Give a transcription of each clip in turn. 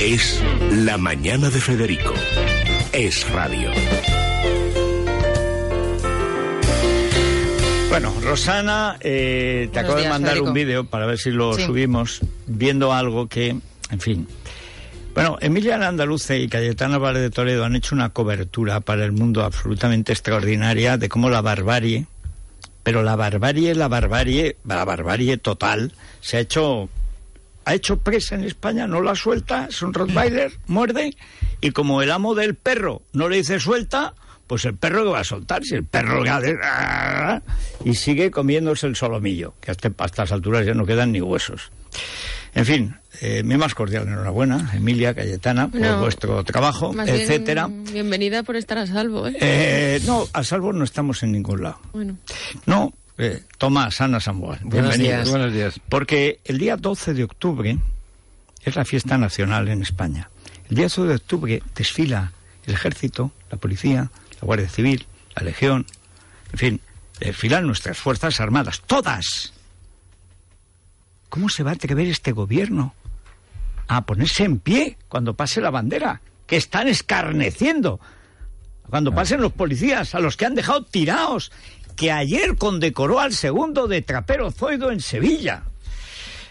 Es la mañana de Federico. Es radio. Bueno, Rosana, eh, te Buenos acabo de mandar Federico. un vídeo para ver si lo Sí. subimos, viendo algo que, en fin. Bueno, Emilia Andaluce y Cayetana Vale de Toledo han hecho una cobertura para el mundo absolutamente extraordinaria de cómo la barbarie, pero la barbarie, la barbarie, la barbarie total, se ha hecho ha hecho presa en España, no la suelta, es un Rottweiler, muerde, y como el amo del perro no le dice suelta, pues el perro que va a soltar, si el perro que hace... y sigue comiéndose el solomillo, que hasta a estas alturas ya no quedan ni huesos. En fin, eh, mi más cordial enhorabuena, Emilia, Cayetana, por vuestro trabajo, bien, etcétera. bienvenida por estar a salvo, ¿eh? Eh, no, a salvo no estamos en ningún lado. Bueno, No, eh, Tomás, Ana Samuel, bienvenidos. Buenos días. Porque el día 12 de octubre es la fiesta nacional en España. El día 12 de octubre desfila el ejército, la policía, la Guardia Civil, la Legión, en fin, desfilan nuestras Fuerzas Armadas, todas. ¿Cómo se va a atrever este gobierno a ponerse en pie cuando pase la bandera? Que están escarneciendo. Cuando pasen los policías, a los que han dejado tirados, que ayer condecoró al segundo de Trapero Zoido en Sevilla.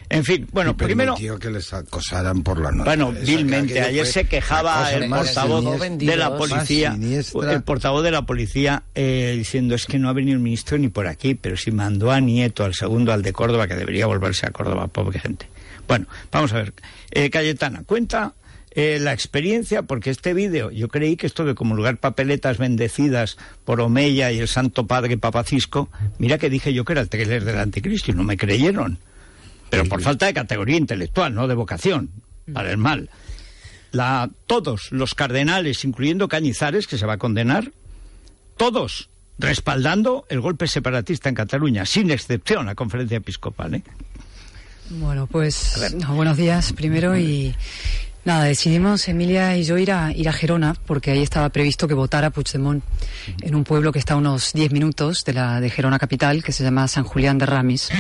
En fin, bueno, Y primero... que les acosaran por la noche. Bueno, vilmente. Ayer se quejaba el portavoz siniestra, de la policía, el portavoz de la policía eh, diciendo es que no ha venido el ministro ni por aquí, pero si mandó a Nieto, al segundo, al de Córdoba, que debería volverse a Córdoba, pobre gente. Bueno, vamos a ver. Eh, Cayetana, cuenta eh, la experiencia, porque este vídeo, yo creí que esto de comulgar papeletas bendecidas por Omeya y el Santo Padre Papacisco, mira que dije yo que era el trailer del anticristo y no me creyeron. Pero por falta de categoría intelectual, no de vocación, para el mal. La, todos los cardenales, incluyendo Cañizares, que se va a condenar, todos respaldando el golpe separatista en Cataluña, sin excepción la conferencia episcopal. ¿eh? Bueno, pues no, buenos días primero y nada, decidimos Emilia y yo ir a, ir a Gerona porque ahí estaba previsto que votara Puigdemont en un pueblo que está a unos 10 minutos de la de Gerona capital que se llama San Julián de Ramis.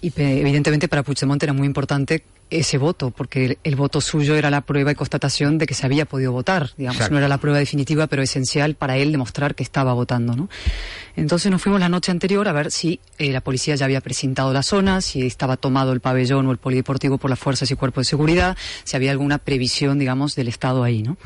Y evidentemente para Puigdemont era muy importante ese voto porque el, el voto suyo era la prueba y constatación de que se había podido votar, digamos, Exacto. no era la prueba definitiva pero esencial para él demostrar que estaba votando, ¿no? Entonces nos fuimos la noche anterior a ver si eh, la policía ya había presentado la zona, si estaba tomado el pabellón o el polideportivo por las fuerzas y cuerpos de seguridad, si había alguna previsión, digamos, del Estado ahí, ¿no?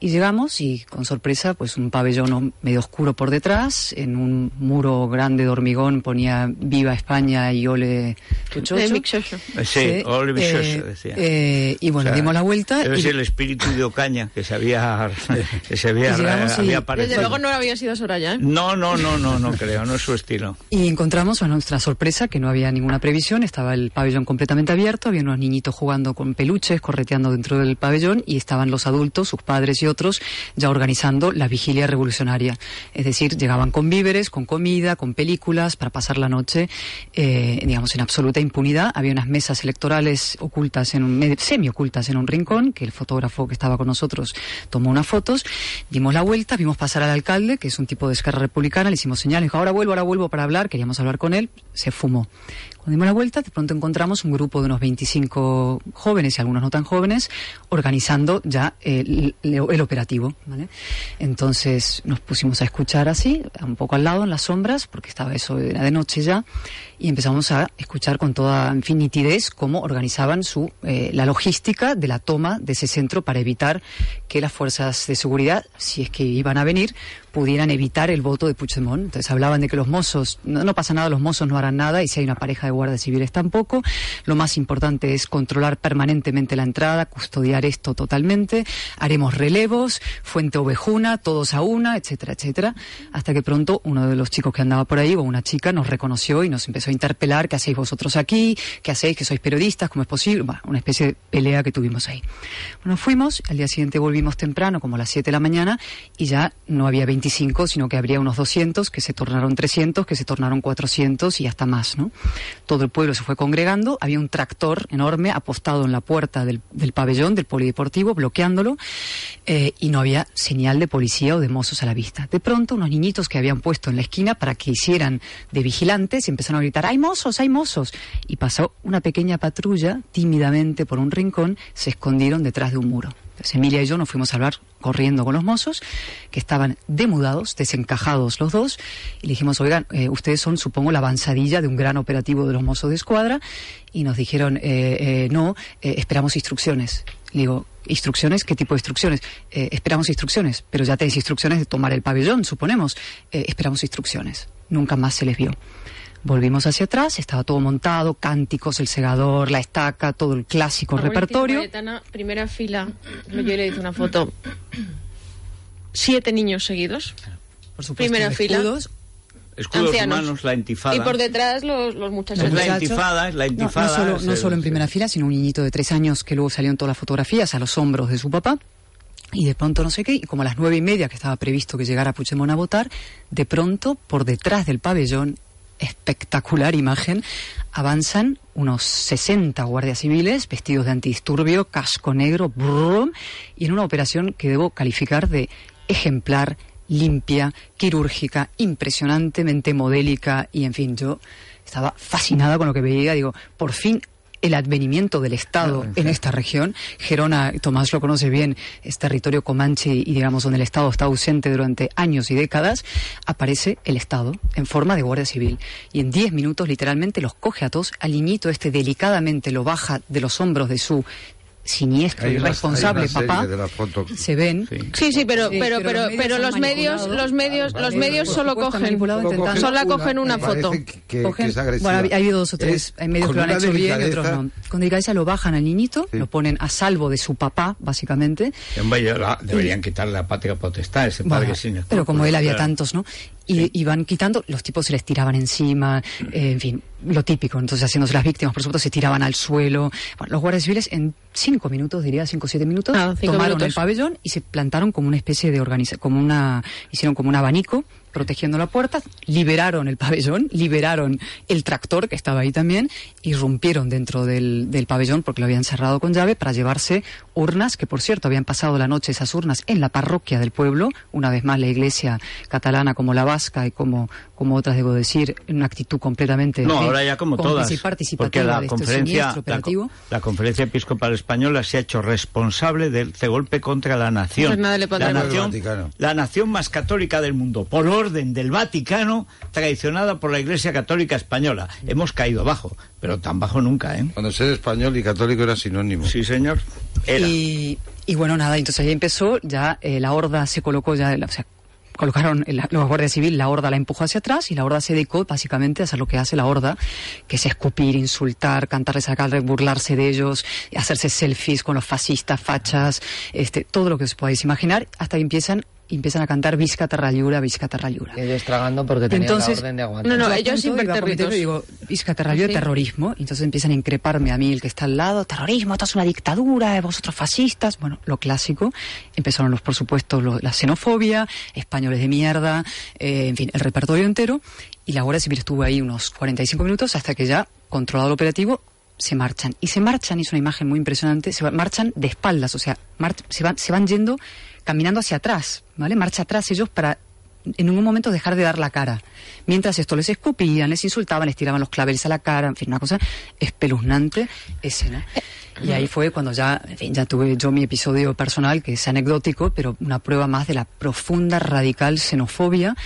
Y llegamos y con sorpresa, pues un pabellón medio oscuro por detrás, en un muro grande de hormigón ponía Viva España y Ole Tuchocho. Shosho. Eh, Sí, Ole Eh, decía. eh, y bueno, O sea, dimos la vuelta Debe y, ser el espíritu de Ocaña que se había, que se había, Y llegamos y- había Desde aparecido. luego no había sido Soraya, ¿eh? No, no, no, no, no creo, no es su estilo. Y encontramos a nuestra sorpresa que no había ninguna previsión, estaba el pabellón completamente abierto, había unos niñitos jugando con peluches, correteando dentro del pabellón y estaban los adultos, sus padres y otros, ya organizando la vigilia revolucionaria. Es decir, llegaban con víveres, con comida, con películas para pasar la noche, eh, digamos, en absoluta impunidad. Había unas mesas electorales ocultas en un, me- semi-ocultas en un rincón, que el fotógrafo que estaba con nosotros tomó unas fotos, dimos la vuelta, vimos pasar al alcalde, que es un tipo de esquerra republicana, le hicimos señales, ahora vuelvo, ahora vuelvo para hablar, queríamos hablar con él, se fumó. Cuando dimos la vuelta, de pronto encontramos un grupo de unos 25 jóvenes y algunos no tan jóvenes organizando ya el, el- operativo. ¿vale? Entonces nos pusimos a escuchar así, un poco al lado, en las sombras, porque estaba eso, era de noche ya, y empezamos a escuchar con toda en fin, nitidez cómo organizaban su, eh, la logística de la toma de ese centro para evitar que las fuerzas de seguridad, si es que iban a venir, pudieran evitar el voto de Puigdemont. Entonces hablaban de que los mozos, no, no pasa nada, los mozos no harán nada, y si hay una pareja de guardias civiles tampoco. Lo más importante es controlar permanentemente la entrada, custodiar esto totalmente. Haremos relevos, fuente ovejuna, todos a una, etcétera, etcétera. Hasta que pronto uno de los chicos que andaba por ahí, o una chica, nos reconoció y nos empezó a interpelar, ¿qué hacéis vosotros aquí? ¿Qué hacéis? ¿Que sois periodistas? ¿Cómo es posible? Una especie de pelea que tuvimos ahí. Bueno, fuimos, al día siguiente volvimos temprano, como a las 7 de la mañana, y ya no había 25, sino que habría unos 200, que se tornaron 300, que se tornaron 400 y hasta más, ¿no? Todo el pueblo se fue congregando, había un tractor enorme apostado en la puerta del, del pabellón, del polideportivo, bloqueándolo, eh, y no había señal de policía o de mozos a la vista. De pronto, unos niñitos que habían puesto en la esquina para que hicieran de vigilantes empezaron a gritar, ¡hay mozos, hay mozos! Y pasó una pequeña patrulla, tímidamente por un rincón, se escondieron detrás de un muro. Entonces Emilia y yo nos fuimos a hablar corriendo con los mozos, que estaban demudados, desencajados los dos, y le dijimos, oigan, eh, ustedes son, supongo, la avanzadilla de un gran operativo de los mozos de escuadra, y nos dijeron, eh, eh, no, esperamos instrucciones. Le digo, ¿instrucciones? ¿Qué tipo de instrucciones? Esperamos instrucciones, pero ya tenéis instrucciones de tomar el pabellón, suponemos. Esperamos instrucciones. Nunca más se les vio. Volvimos hacia atrás, estaba todo montado, cánticos, el segador, la estaca, todo el clásico Abuelita repertorio. Primera fila. Yo le hice una foto. Siete niños seguidos. Por supuesto, Primera fila. escudos. Ancianos. humanos, la intifada. Y por detrás los, los muchachos. Es la intifada, es la No, intifada. No, solo, es no el- solo en primera fila, sino un niñito de tres años que luego salió en todas las fotografías a los hombros de su papá. Y de pronto no sé qué, y como a las nueve y media que estaba previsto que llegara Puigdemont a votar, de pronto, por detrás del pabellón, espectacular imagen, avanzan unos 60 guardias civiles vestidos de antidisturbio, casco negro, brum, y en una operación que debo calificar de ejemplar, limpia, quirúrgica, impresionantemente modélica, y en fin, yo estaba fascinada con lo que veía, digo, por fin el advenimiento del Estado en esta región. Gerona, Tomás lo conoce bien, es territorio comanche y digamos donde el Estado está ausente durante años y décadas, aparece el Estado en forma de Guardia Civil. Y en 10 minutos literalmente los coge a todos, al niñito este delicadamente lo baja de los hombros de su siniestro Hay y una- responsable hay una serie papá. de la foto. Se ven. Sí. Sí, sí, pero, Sí, pero, pero pero, los medios los medios, los medios, los medios Por solo cogen, solo cogen una foto. bueno, ha habido dos o tres, medios que lo han hecho bien y otros no. Con delicadeza lo bajan al niñito, Sí. lo ponen a salvo de su papá, básicamente. Deberían quitarle la patria potestad ese padre Bueno, sin pero como él había tantos, ¿no? Y, y van quitando, los tipos se les tiraban encima, eh, en fin, lo típico. Entonces, haciéndose las víctimas, por supuesto, se tiraban al suelo. Bueno, los guardias civiles en cinco minutos, diría, cinco o siete minutos, Ah, cinco tomaron minutos. el pabellón y se plantaron como una especie de organización, como una, hicieron como un abanico protegiendo la puerta, liberaron el pabellón, liberaron el tractor que estaba ahí también, irrumpieron dentro del, del pabellón porque lo habían cerrado con llave para llevarse urnas, que por cierto habían pasado la noche esas urnas en la parroquia del pueblo, una vez más la iglesia catalana como la vasca y como, como otras debo decir, en una actitud completamente No, ahora ya como todas. y participativa Porque la de este conferencia, siniestro la, operativo. la conferencia episcopal española se ha hecho responsable de este golpe contra la nación. Pues nada le pondrá la nación, la nación más católica del mundo, por orden del Vaticano, traicionada por la Iglesia Católica Española. Hemos caído abajo, pero tan bajo nunca, ¿eh? Cuando ser español y católico era sinónimo. Sí, señor. Era. Y, y bueno, nada, entonces ahí empezó, ya eh, la horda se colocó, ya, o sea, colocaron el- los guardias civiles, la horda la empujó hacia atrás y la horda se dedicó básicamente a hacer lo que hace la horda, que es escupir, insultar, cantarles a cara, burlarse de ellos, hacerse selfies con los fascistas, fachas, este, todo lo que os podáis imaginar, hasta que empiezan, empiezan a cantar Visca Terrallura, Visca Terrallura. Ellos tragando porque tenían Entonces- la orden de aguantar. No, no, ellos impertérritos. cometer, digo, Isca terrorismo, Sí. terrorismo, y entonces empiezan a increparme a mí, el que está al lado, terrorismo, esto es una dictadura, eh, vosotros fascistas, bueno, lo clásico, empezaron los, por supuesto, lo- la xenofobia, españoles de mierda, eh, en fin, el repertorio entero, y la Guardia Civil estuvo ahí unos 45 minutos hasta que ya, controlado el operativo, se marchan. Y se marchan, y es una imagen muy impresionante, se marchan de espaldas, o sea, se, van, se van yendo, caminando hacia atrás, ¿vale? Marcha atrás ellos para en ningún momento dejar de dar la cara. Mientras esto les escupían, les insultaban, les tiraban los claveles a la cara, en fin, una cosa espeluznante escena. Y ahí fue cuando ya, ya tuve yo mi episodio personal, que es anecdótico, pero una prueba más de la profunda, radical xenofobia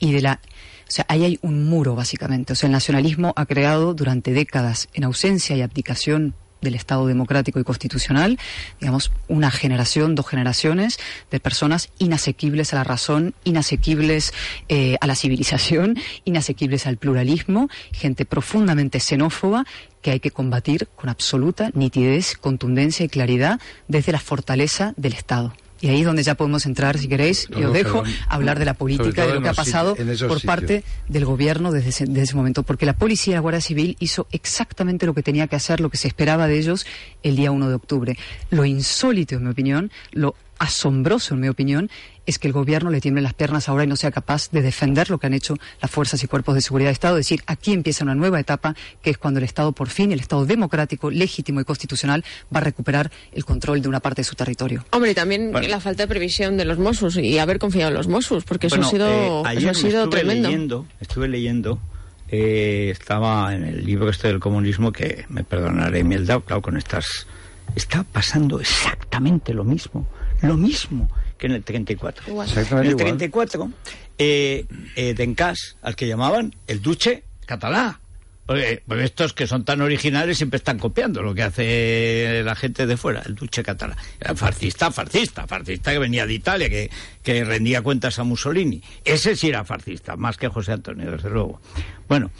y de la... O sea, ahí hay un muro, básicamente. O sea, el nacionalismo ha creado durante décadas, en ausencia y abdicación del Estado democrático y constitucional, digamos, una generación, dos generaciones de personas inasequibles a la razón, inasequibles eh, a la civilización, inasequibles al pluralismo, gente profundamente xenófoba que hay que combatir con absoluta nitidez, contundencia y claridad desde la fortaleza del Estado. Y ahí es donde ya podemos entrar, si queréis, y os dejo hablar de la política, de lo que ha pasado por parte del gobierno desde ese, desde ese, momento. Porque la policía y la Guardia Civil hizo exactamente lo que tenía que hacer, lo que se esperaba de ellos el día 1 de octubre. Lo insólito, en mi opinión, lo asombroso, en mi opinión, es que el gobierno le tiemble las piernas ahora y no sea capaz de defender lo que han hecho las fuerzas y cuerpos de seguridad de Estado. Es decir, aquí empieza una nueva etapa, que es cuando el Estado, por fin, el Estado democrático, legítimo y constitucional, va a recuperar el control de una parte de su territorio. Hombre, y también bueno. la falta de previsión de los Mossos y haber confiado en los Mossos, porque eso bueno, ha sido, eh, ayer eso ha sido estuve tremendo. Leyendo, estuve leyendo, eh, estaba en el libro este del comunismo, que me perdonaré, Mieldau, claro, con estas... Está pasando exactamente lo mismo, lo mismo que en el 34. Igual. En el 34, eh, eh, Dencas, al que llamaban el duche catalá. Porque, porque, estos que son tan originales siempre están copiando lo que hace la gente de fuera, el duche catalá. Era fascista, fascista, fascista que venía de Italia, que, que rendía cuentas a Mussolini. Ese sí era fascista, más que José Antonio, desde luego. Bueno,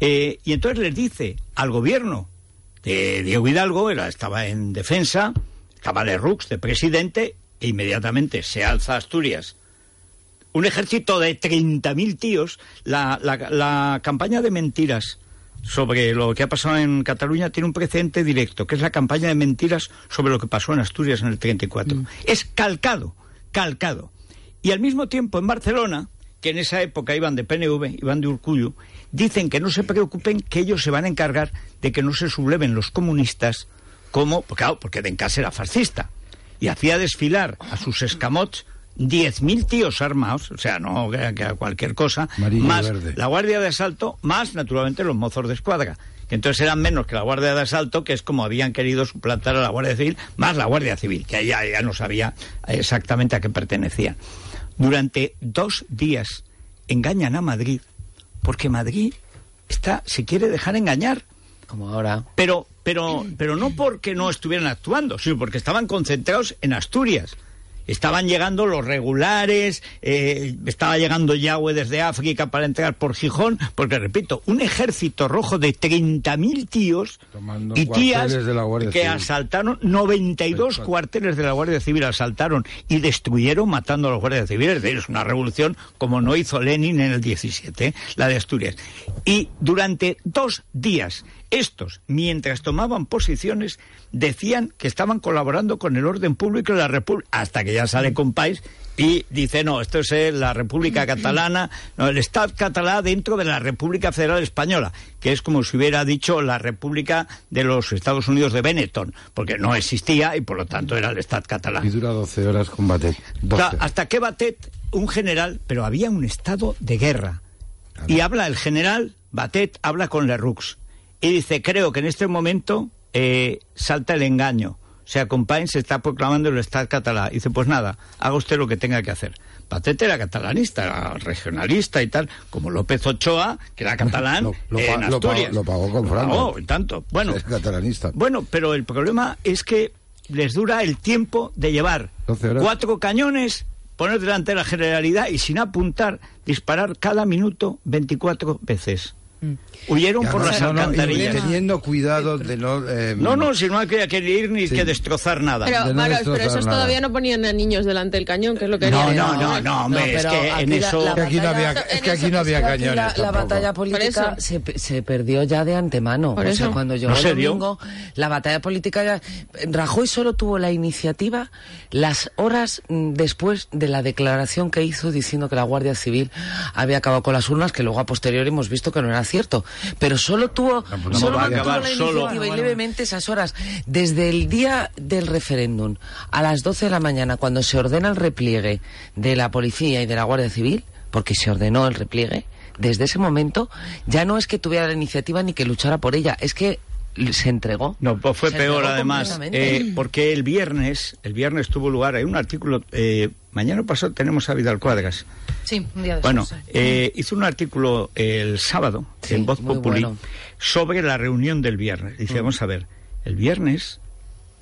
eh, y entonces les dice al gobierno de Diego Hidalgo, era, estaba en defensa, estaba Lerroux de presidente, e inmediatamente se alza Asturias. Un ejército de 30.000 tíos. La, la, la, campaña de mentiras sobre lo que ha pasado en Cataluña tiene un precedente directo, que es la campaña de mentiras sobre lo que pasó en Asturias en el 34. Mm. Es calcado, calcado. Y al mismo tiempo en Barcelona, que en esa época iban de PNV, iban de Urcullo, dicen que no se preocupen, que ellos se van a encargar de que no se subleven los comunistas como, claro, porque Dencas era fascista y hacía desfilar a sus escamots 10.000 tíos armados, o sea, no que, que cualquier cosa, Amarillo más verde. la Guardia de Asalto, más naturalmente los mozos de escuadra. Que entonces eran menos que la Guardia de Asalto, que es como habían querido suplantar a la Guardia Civil, más la Guardia Civil, que ya, ya no sabía exactamente a qué pertenecía. Durante dos días engañan a Madrid, porque Madrid está, se quiere dejar engañar. Como ahora. Pero, pero, pero no porque no estuvieran actuando, sino porque estaban concentrados en Asturias. Estaban llegando los regulares, eh, estaba llegando Yahweh desde África para entrar por Gijón, porque repito, un ejército rojo de 30.000 tíos Tomando y tías de la que Civil. asaltaron 92 cuarteles de la Guardia Civil, asaltaron y destruyeron matando a los guardias civiles. Es una revolución como no hizo Lenin en el 17, la de Asturias. Y durante dos días estos, mientras tomaban posiciones, decían que estaban colaborando con el orden público de la República, hasta que ya sale Compáis y dice, no, esto es eh, la República Catalana, no, el Estado catalán dentro de la República Federal Española, que es como si hubiera dicho la República de los Estados Unidos de Benetton, porque no existía y por lo tanto era el Estado catalán. Y dura 12 horas combate. 12. Ta- Hasta que Batet, un general, pero había un estado de guerra. Y habla el general, Batet habla con Lerroux. Y dice, creo que en este momento eh, salta el engaño. O sea, se está proclamando el Estado catalán. Y dice, pues nada, haga usted lo que tenga que hacer. Batet era catalanista, era regionalista y tal, como López Ochoa, que era catalán Lo- lo en pa- lo pagó- Asturias. lo pagó con Franco. pagó, tanto. Bueno, Es catalanista. bueno, pero el problema es que les dura el tiempo de llevar 12 horas. cuatro cañones, poner delante de la generalidad y sin apuntar, disparar cada minuto 24 veces. Huyeron por las No, no, y alcantarillas. teniendo cuidado de no... eh, No, no, si no hay que, que ir ni Sí. que destrozar nada. Pero, de no Maros, destrozar pero esos nada. todavía no ponían a niños delante del cañón, que es lo que no, no, no, no, hombre, es que en la- eso... la aquí no había, batalla- es que aquí no había Es que aquí cañones la, la batalla política Por se, se perdió ya de antemano. Por o sea, eso. cuando llegó No el domingo, la batalla política ya... Rajoy solo tuvo la iniciativa las horas mm, después de la declaración que hizo diciendo que la Guardia Civil había acabado con las urnas, que luego a posteriori hemos visto que no era cierto. Pero solo tuvo, pues no solo va a mantuvo acabar la solo. iniciativa y levemente esas horas. Desde el día del referéndum a las 12 de la mañana, cuando se ordena el repliegue de la policía y de la Guardia Civil, porque se ordenó el repliegue, desde ese momento ya no es que tuviera la iniciativa ni que luchara por ella, es que se entregó. No, pues fue Se peor además, eh, porque el viernes, el viernes tuvo lugar, hay un artículo, eh, mañana pasado tenemos a Vidal Cuadras, Sí, un día Bueno, después. eh, hizo un artículo el sábado Sí, en Voz Populi bueno. sobre la reunión del viernes. Dice, vamos a ver, el viernes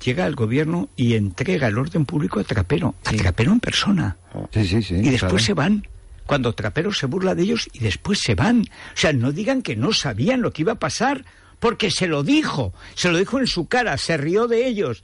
llega el gobierno y entrega el orden público a Trapero, a Trapero en persona. Sí, sí, sí. y después claro. se van. Cuando Trapero se burla de ellos y después se van. O sea, no digan que no sabían lo que iba a pasar, porque se lo dijo, se lo dijo en su cara, se rió de ellos.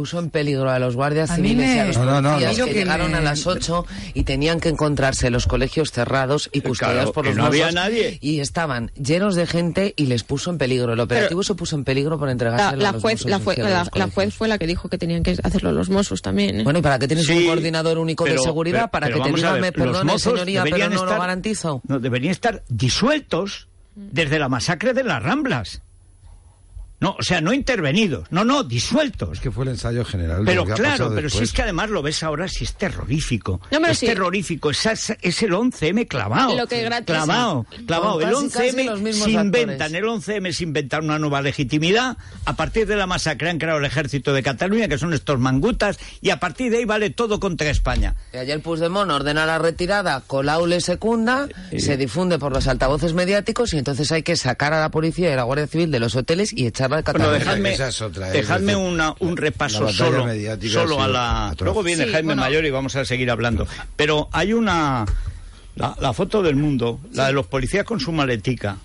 Puso en peligro a los guardias A civiles y a los No, no, no, policías no. que Lo que llegaron me- a las 8 y tenían que encontrarse los colegios cerrados y custodiados Claro, por los no había Mossos, nadie. Y estaban llenos de gente y les puso en peligro. El operativo se puso en peligro por entregarse La, la a los juez, la, la- los la juez fue la que dijo que tenían que hacerlo los Mossos también. ¿eh? Bueno, ¿y para qué tienes Sí, un coordinador único pero- de seguridad? pero- para pero que te vamos a diga, ver, me perdone, señoría, pero no lo estar- garantizo. No, deberían estar disueltos desde la masacre de las Ramblas. No, o sea, no intervenidos, no, no, disueltos. Es que fue el ensayo general. Pero claro, pero si después. es que además lo ves ahora, si es terrorífico. No, pero es sí. terrorífico, es, es el 11M clavado. Lo que gratis- clavado, clavado. El casi, casi los 11M mismos se inventan, el 11M se inventan una nueva legitimidad. A partir de la masacre han creado el ejército de Cataluña, que son estos mangutas, y a partir de ahí vale todo contra España. Y ayer Puigdemont ordena la retirada, Colau le secunda, se difunde por los altavoces mediáticos y entonces hay que sacar a la policía y a la Guardia Civil de los hoteles y de Bueno, dejadme, esa es otra, es dejadme una- un repaso solo, solo a la... atroz. Luego viene Sí, Jaime bueno. Mayor y vamos a seguir hablando. Pero hay una... La, la foto del mundo, la de los policías con su maletica.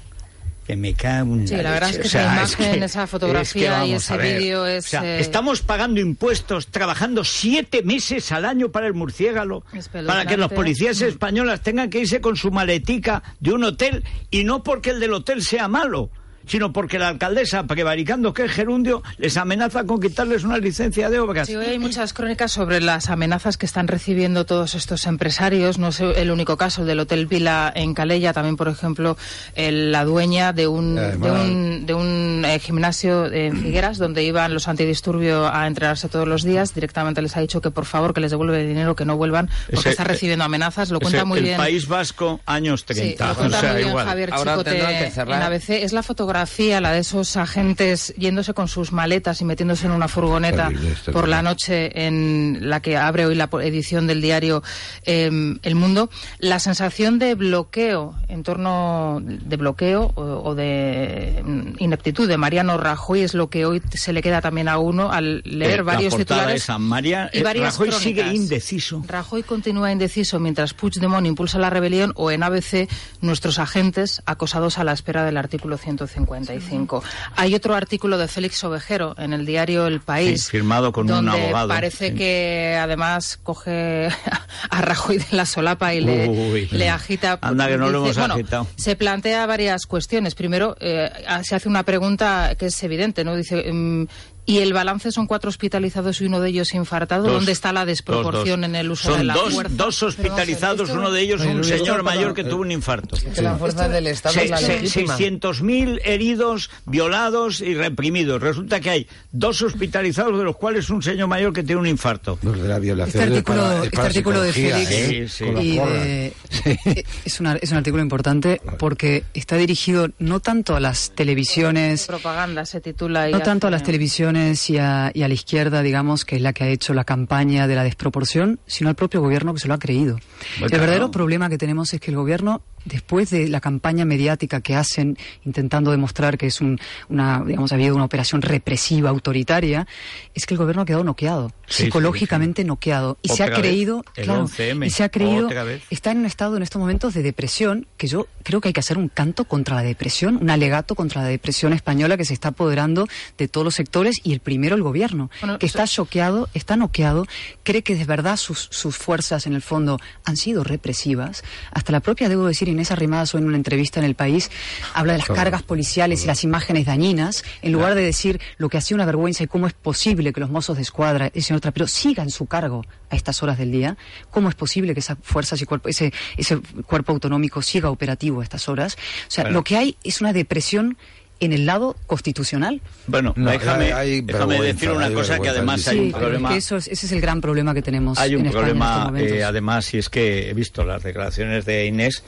Que me cae un... Sí, la verdad es que esa imagen, esa fotografía y ese vídeo es, O sea, eh, estamos pagando impuestos, trabajando siete meses al año para el murciélago, para que los policías Mm. españolas tengan que irse con su maletica de un hotel y no porque el del hotel sea malo, sino porque la alcaldesa, prevaricando que es gerundio, les amenaza con quitarles una licencia de obras. Sí, hoy hay muchas crónicas sobre las amenazas que están recibiendo todos estos empresarios. No es el único caso el del Hotel Vila en Calella, también, por ejemplo, el- la dueña de un, de un, de un, eh, gimnasio en Figueras, donde iban los antidisturbios a entrenarse todos los días. Directamente les ha dicho que por favor que les devuelve el dinero, que no vuelvan, porque Ese- está recibiendo amenazas. Lo Ese- cuenta muy el bien. País Vasco, años Sí, 30. lo cuenta o sea, muy bien igual. Javier Ahora Chicote tendrán que cerrar. en ABC. Es la fotografía, la de esos agentes yéndose con sus maletas y metiéndose en una furgoneta Terrible, es terrible. por la noche en la que abre hoy la edición del diario eh, El Mundo. La sensación de bloqueo en torno de bloqueo o, o de mm, ineptitud de Mariano Rajoy es lo que hoy se le queda también a uno al leer Eh, varios titulares. esa, María- y eh, varias Rajoy sigue indeciso. Rajoy continúa indeciso mientras Puigdemont impulsa la rebelión o en ABC nuestros agentes acosados a la espera del artículo 155. Hay otro artículo de Félix Ovejero en el diario El País. Sí, firmado con un abogado, parece sí. que además coge a Rajoy de la solapa y le, Uy. le agita. Anda que no lo hemos bueno, agitado. Se plantea varias cuestiones. Primero, eh, se hace una pregunta que es evidente, ¿no? Dice. Y el balance son cuatro hospitalizados y uno de ellos infartado. Dos, ¿Dónde está la desproporción dos, dos. en el uso Son de la dos, fuerza? dos hospitalizados, uno de ellos un señor para- mayor que tuvo un infarto. Que la fuerza del Estado es la Se- se- legítima. 600.000 heridos, violados y reprimidos. Resulta que hay dos hospitalizados, de los cuales un señor mayor que tiene un infarto. Los de la violación Este es artículo, para- es este para artículo de psicología, Félix ¿eh? Sí, sí. Es, una- es un artículo importante porque está dirigido no tanto a las televisiones, Propaganda se titula. no tanto a las televisiones y a, y a la izquierda, digamos, que es la que ha hecho la campaña de la desproporción, sino al propio gobierno que se lo ha creído. Bueno, el verdadero problema que tenemos es que el gobierno, después de la campaña mediática que hacen, intentando demostrar que es un, una, digamos, ha habido una operación represiva, autoritaria, es que el gobierno ha quedado noqueado, Sí, psicológicamente noqueado, y se ha creído, claro, 11M, y se ha creído, está en un estado en estos momentos de depresión, que yo creo que hay que hacer un canto contra la depresión, un alegato contra la depresión española que se está apoderando de todos los sectores y el primero el gobierno, Bueno, que está choqueado, está noqueado, cree que de verdad sus, sus fuerzas en el fondo han sido represivas. Hasta la propia, debo decir, Inés Arrimadas hoy en una entrevista en El País habla de las Todo, cargas policiales y las imágenes dañinas, en lugar de decir lo que hacía una vergüenza y cómo es posible que los mozos de escuadra, el señor Trapero, sigan su cargo a estas horas del día, cómo es posible que esas fuerzas y cuerpo, ese, ese cuerpo autonómico siga operativo a estas horas. O sea, Bueno. lo que hay es una depresión en el lado constitucional. Bueno, No, déjame, hay- hay déjame decir una cosa que además sí, hay un problema. que eso es- ese es el gran problema que tenemos Hay un en España en estos problema, eh, además, y es que he visto las declaraciones de Inés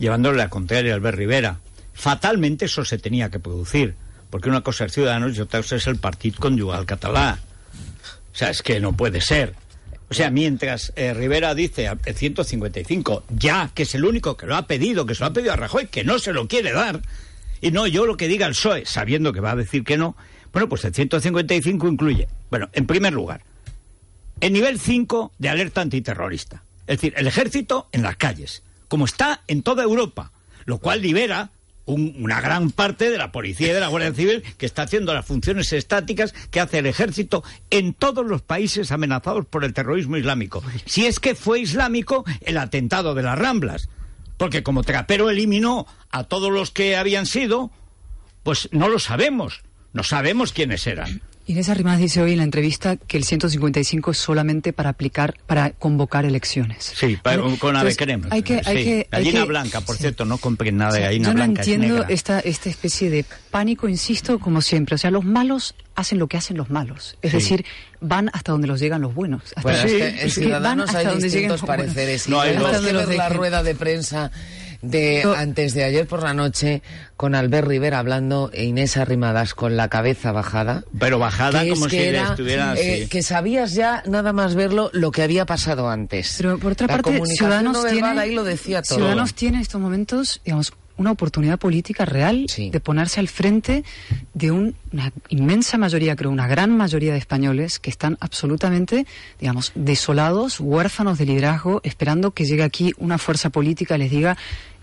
llevándole la contraria a Albert Rivera. Fatalmente eso se tenía que producir, porque una cosa es Ciudadanos y otra cosa es el Partit Conyugal Catalá. O sea, es que no puede ser. O sea, mientras eh, Rivera dice a- el 155, ya, que es el único que lo ha pedido, que se lo ha pedido a Rajoy, que no se lo quiere dar, y no yo lo que diga el PSOE, sabiendo que va a decir que no, Bueno, pues el 155 incluye, bueno, en primer lugar, el nivel 5 de alerta antiterrorista. Es decir, el ejército en las calles, como está en toda Europa, lo cual libera un- una gran parte de la policía y de la Guardia Civil que está haciendo las funciones estáticas que hace el ejército en todos los países amenazados por el terrorismo islámico. Si es que fue islámico el atentado de las Ramblas, porque como Trapero eliminó a todos los que habían sido, pues no lo sabemos, no sabemos quiénes eran. Inés Arrimadas dice hoy en la entrevista que el 155 es solamente para aplicar, para convocar elecciones. Sí, pa- ¿Vale? con ave Entonces, queremos. Hay que, hay Sí. que, hay gallina que- blanca, por sí. cierto, no compren nada de gallina Yo no blanca. es entiendo negra. esta, esta especie de pánico, insisto, como siempre. O sea, los malos hacen lo que hacen los malos. Es Sí. decir, van hasta donde los llegan los buenos. Hasta- Bueno, es que en que van hay hasta distintos los pareceres. Y No, hay tenemos dos. que Hasta ver la los rueda de prensa de antes de ayer por la noche con Albert Rivera hablando e Inés Arrimadas con la cabeza bajada. Pero bajada como que si era, estuviera eh, que sabías ya nada más verlo lo que había pasado antes. Pero por otra la parte, Ciudadanos no tiene, ahí lo decía todo. Ciudadanos tiene en estos momentos, digamos, una oportunidad política real Sí. de ponerse al frente de un- una inmensa mayoría, creo, una gran mayoría de españoles que están absolutamente, digamos, desolados, huérfanos de liderazgo, esperando que llegue aquí una fuerza política y les diga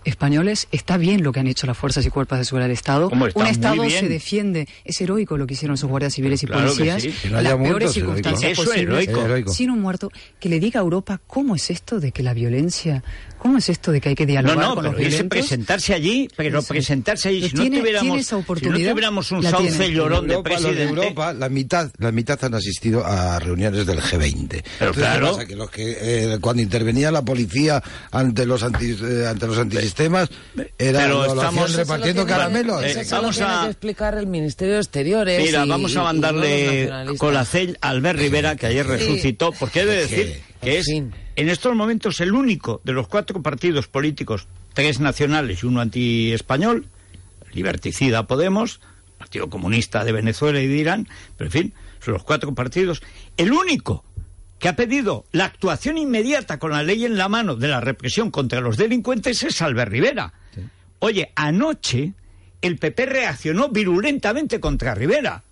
españoles, está bien lo que han hecho las fuerzas y cuerpos de seguridad del Estado. Hombre, Un Estado se defiende. Es heroico lo que hicieron sus guardias civiles y Claro que policías. sí. Que no las peores circunstancias es posibles heroico. Heroico. sin un muerto, que le diga a Europa cómo es esto de que la violencia, cómo es esto de que hay que No, dialogar no, con pero los violentos. presentarse allí, pero Eso presentarse allí. Pero Si no, tiene- tuviéramos, tiene esa si no oportunidad, tuviéramos un sauce llorón de los de presidente. Europa, la mitad, la mitad han asistido a reuniones del G20. Pero Entonces, claro. ¿qué pasa? Que los que, eh, cuando intervenía la policía ante los anti, eh, ante los antisistemas, era Pero lo, lo estamos- hacían repartiendo Eso lo tiene- caramelos. Eh, eso se lo vamos tiene a- que explicar el Ministerio de Exteriores. Mira, y- vamos a no mandarle colacel a Albert Rivera, que ayer resucitó, porque he de decir que En es fin. en estos momentos el único de los cuatro partidos políticos, tres nacionales y uno anti-español, liberticida Podemos, Partido Comunista de Venezuela y de Irán, pero en fin, son los cuatro partidos, el único que ha pedido la actuación inmediata con la ley en la mano de la represión contra los delincuentes es Albert Rivera. Oye, anoche el PP reaccionó virulentamente contra Rivera.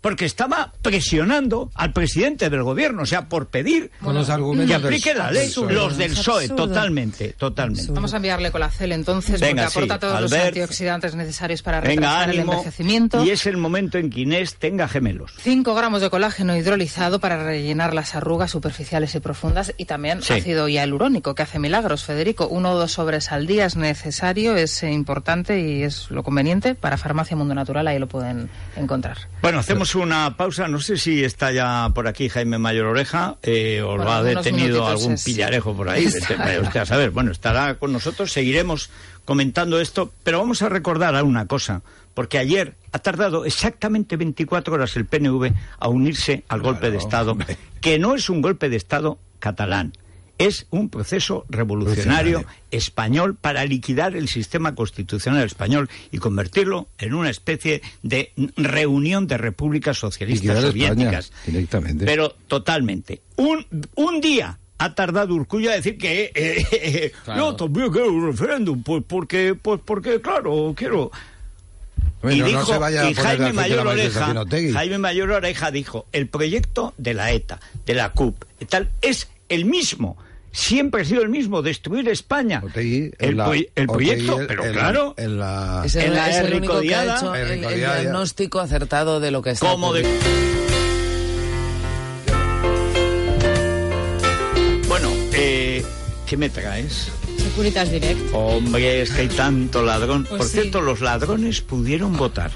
Porque estaba presionando al presidente del gobierno, o sea, por pedir Con los que aplique del- la ley. absurdo. Los del PSOE, absurdo. totalmente, totalmente. Vamos a enviarle colacel entonces, Venga, porque aporta sí, todos los antioxidantes necesarios para Venga, retrasar el envejecimiento. Y es el momento en que Inés tenga gemelos. 5 gramos de colágeno hidrolizado para rellenar las arrugas superficiales y profundas y también Sí. ácido hialurónico que hace milagros, Federico. Uno o dos sobres al día es necesario, es eh, importante y es lo conveniente. Para Farmacia Mundo Natural ahí lo pueden encontrar. Bueno, hacemos una pausa. No sé si está ya por aquí Jaime Mayor Oreja eh, o lo ha detenido algún es- pillarejo por ahí. Usted a saber. Bueno, estará con nosotros. Seguiremos comentando esto. Pero vamos a recordar a una cosa. Porque ayer ha tardado exactamente 24 horas el PNV a unirse al golpe de Estado, hombre. que no es un golpe de Estado catalán. Es un proceso revolucionario Revolucionario. español para liquidar el sistema constitucional español y convertirlo en una especie de reunión de repúblicas socialistas Liquidar España, soviéticas. directamente. Pero totalmente. Un, un día ha tardado Urcuya a decir que eh, eh, yo también quiero un referéndum, pues porque, pues porque claro, quiero... Bueno, y no dijo, se vaya y Jaime Mayor Oreja. Jaime Mayor Oreja dijo, el proyecto de la ETA, de la CUP, y tal, es el mismo. Siempre ha sido el mismo, destruir España. Otegi, el, la- proyecto, pero claro, en la- Es el, En la es el único que ha Erricodiada- hecho el, el Erricodiada. diagnóstico acertado de lo que está como de... Bueno, eh, ¿qué me traes? Securitas Direct. Hombre, es que hay tanto ladrón. Pues Por sí. cierto, los ladrones pudieron votar.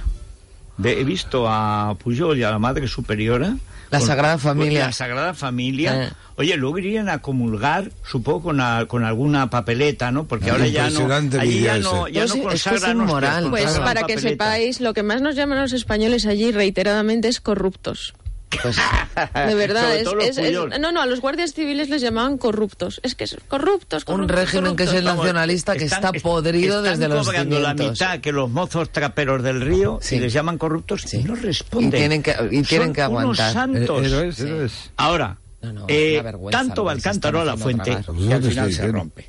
He visto a Puyol y a la Madre Superiora. La con- Sagrada Familia. con La Sagrada Familia. Eh. Oye, luego irían a comulgar, supongo, con, a- con alguna papeleta, ¿no? Porque Ah, ahora ya no, allí ya no, ya Pues no es que es inmoral. Pues para que sepáis, lo que más nos llaman los españoles allí reiteradamente es corruptos. Pues, De verdad, es, es- es- no, no, a los guardias civiles les llamaban corruptos. Es que es corruptos, un corruptos, régimen que es el corruptos. Vamos, nacionalista que están- está podrido están desde los cobrando la cimientos. mitad que los mozos traperos del río Sí. y les llaman corruptos Sí. y no responden. Y tienen que- y tienen Son que aguantar. Unos santos. Eh, héroes. Ahora, No, no, eh, tanto va el cántaro a la fuente que al final se rompe.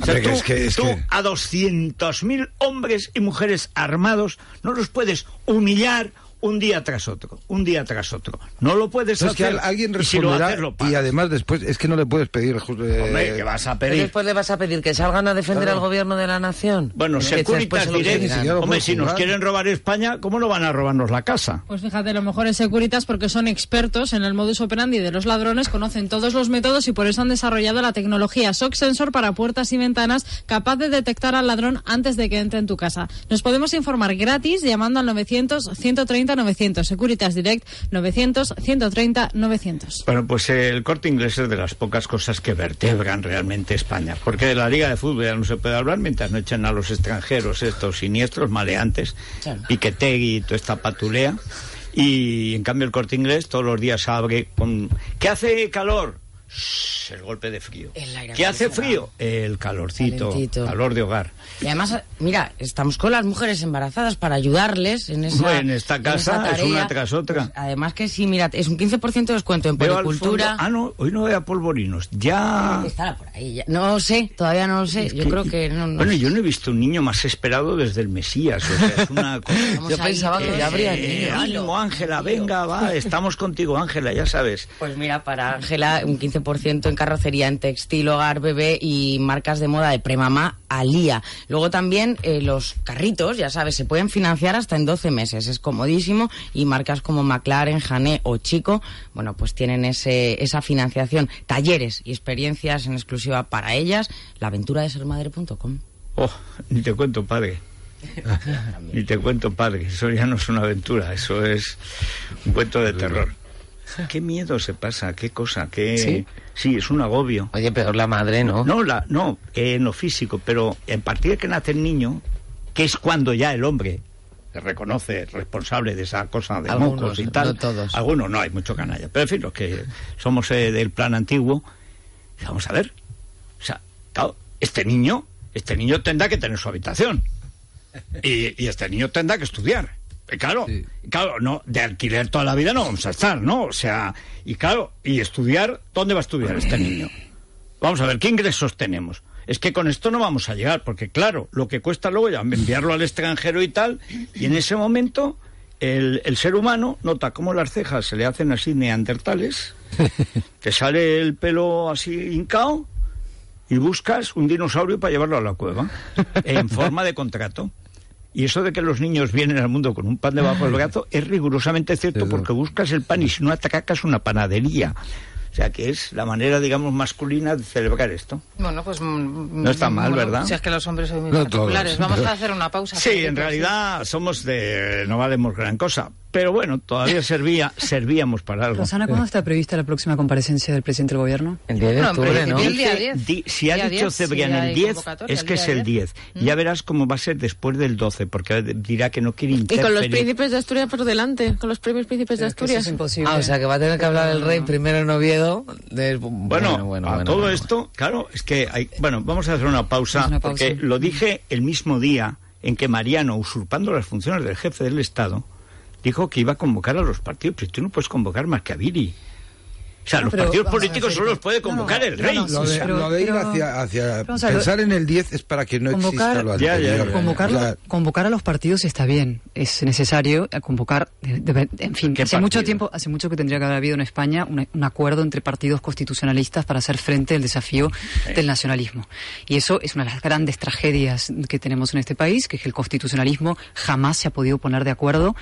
O sea, tú, es que- es tú que- a 200.000 hombres y mujeres armados no los puedes humillar un día tras otro, un día tras otro. No lo puedes Es que hacer. al- alguien y si lo responderá haces, y además después es que no le puedes pedir eh, Hombre, ¿qué vas a pedir? después le vas a pedir que salgan a defender al gobierno de la nación. Bueno, Que Securitas Direct, hombre, si nos quieren robar España, ¿cómo no van a robarnos la casa? Pues fíjate, lo mejor es Securitas porque son expertos en el modus operandi de los ladrones, conocen todos los métodos y por eso han desarrollado la tecnología SOC Sensor para puertas y ventanas capaz de detectar al ladrón antes de que entre en tu casa. Nos podemos informar gratis llamando al 900 130 900. Securitas Direct 900 130 900. Bueno, pues el corte inglés es de las pocas cosas que vertebran realmente España. Porque de la Liga de Fútbol ya no se puede hablar mientras no echen a los extranjeros estos siniestros, maleantes, Piquetegui y toda esta patulea. Y en cambio el corte inglés todos los días abre con... ¿Qué hace calor? El golpe de frío. ¿Qué hace frío? El calorcito, Calentito. calor de hogar. Y además, mira, estamos con las mujeres embarazadas para ayudarles en esa Bueno, en esta en casa esa es una tras otra. Pues, además que sí, mira, es un 15% de descuento en Veo policultura. Ah, no, hoy no veo a polvorinos. Ya... Estará por ahí. ya. No sé, todavía no lo sé. Yo creo que no. no Bueno, sé. yo no he visto un niño más esperado desde el Mesías. O sea, es una cosa... Yo ahí, pensaba que eh, ya habría Eh, niños. ánimo, Ángela, venga, va, estamos contigo, Ángela, ya sabes. Pues mira, para Ángela, un 15% en carrocería, en textil, hogar, bebé y marcas de moda de premamá Alía. Luego también eh, los carritos, ya sabes, se pueden financiar hasta en 12 meses. Es comodísimo y marcas como McLaren, Jané o Chico, bueno, pues tienen ese, esa financiación. Talleres y experiencias en exclusiva para ellas. La aventura de ser madre.com. Oh, ni te cuento, padre. ni te cuento, padre. Eso ya no es una aventura, eso es un cuento de terror. Qué miedo se pasa, qué cosa, qué... ¿Sí? Sí, es un agobio. Oye, peor la madre, ¿no? No, la, no, en lo físico, pero en partir de que nace el niño, que es cuando ya el hombre se reconoce responsable de esa cosa de Algunos, mocos y tal. no todos. Algunos no, hay mucho canalla. Pero en fin, los que somos eh, del plan antiguo, vamos a ver. O sea, claro, este niño, este niño tendrá que tener su habitación. Y, y este niño tendrá que estudiar. Y claro, Sí. claro, no, de alquiler toda la vida no vamos a estar, ¿no? O sea, y claro, y estudiar, ¿dónde va a estudiar este niño? Vamos a ver, ¿qué ingresos tenemos? Es que con esto no vamos a llegar, porque claro, lo que cuesta luego ya enviarlo al extranjero y tal, y en ese momento el, el ser humano nota cómo las cejas se le hacen así neandertales, te sale el pelo así hincao y buscas un dinosaurio para llevarlo a la cueva, en forma de contrato. Y eso de que los niños vienen al mundo con un pan debajo del brazo es rigurosamente cierto porque buscas el pan y si no atacas una panadería. O sea que es la manera, digamos, masculina de celebrar esto. Bueno, pues. mm, No está mal, bueno, ¿verdad? Si es que los hombres son muy No particulares. todos. Vamos a hacer una pausa. Sí, en realidad somos de... no valemos gran cosa. Pero bueno, todavía servía, servíamos para algo. Rosana, ¿cuándo está prevista la próxima comparecencia del presidente del gobierno? El 10 de Bueno, octubre, ¿no? el día Dice- 10. di- si ha Día dicho 10, Cebrián el hay 10, convocatoria es que es el 10. Ya verás cómo va a ser después del 12, porque dirá que no quiere Y interferir. con los príncipes de Asturias por delante, con los premios príncipes de Es que Asturias. es imposible. Ah, o sea que va a tener que hablar el rey primero en Oviedo. de- Bueno, a todo esto, claro, es que hay... Bueno, vamos a hacer una pausa, Haz una pausa. porque lo dije el mismo día en que Mariano, usurpando las funciones del jefe del Estado, dijo que iba a convocar a los partidos, pero tú no puedes convocar más que a Viri. O sea, No, los pero partidos políticos solo los puede No, no, convocar el rey. no, Lo de, pero- lo de ir pero- hacia, hacia pensar en el 10 es para que no Convocar- exista lo Ya, ya, anterior. ya. Sea, convocar a los partidos está bien, es necesario eh, convocar, de- de- en fin, ¿Qué hace mucho tiempo, hace mucho que tendría que haber habido en España un, un acuerdo entre partidos constitucionalistas para hacer frente al desafío del nacionalismo. Y eso es una de las grandes tragedias que tenemos en este país, que es que el constitucionalismo jamás se ha podido poner de acuerdo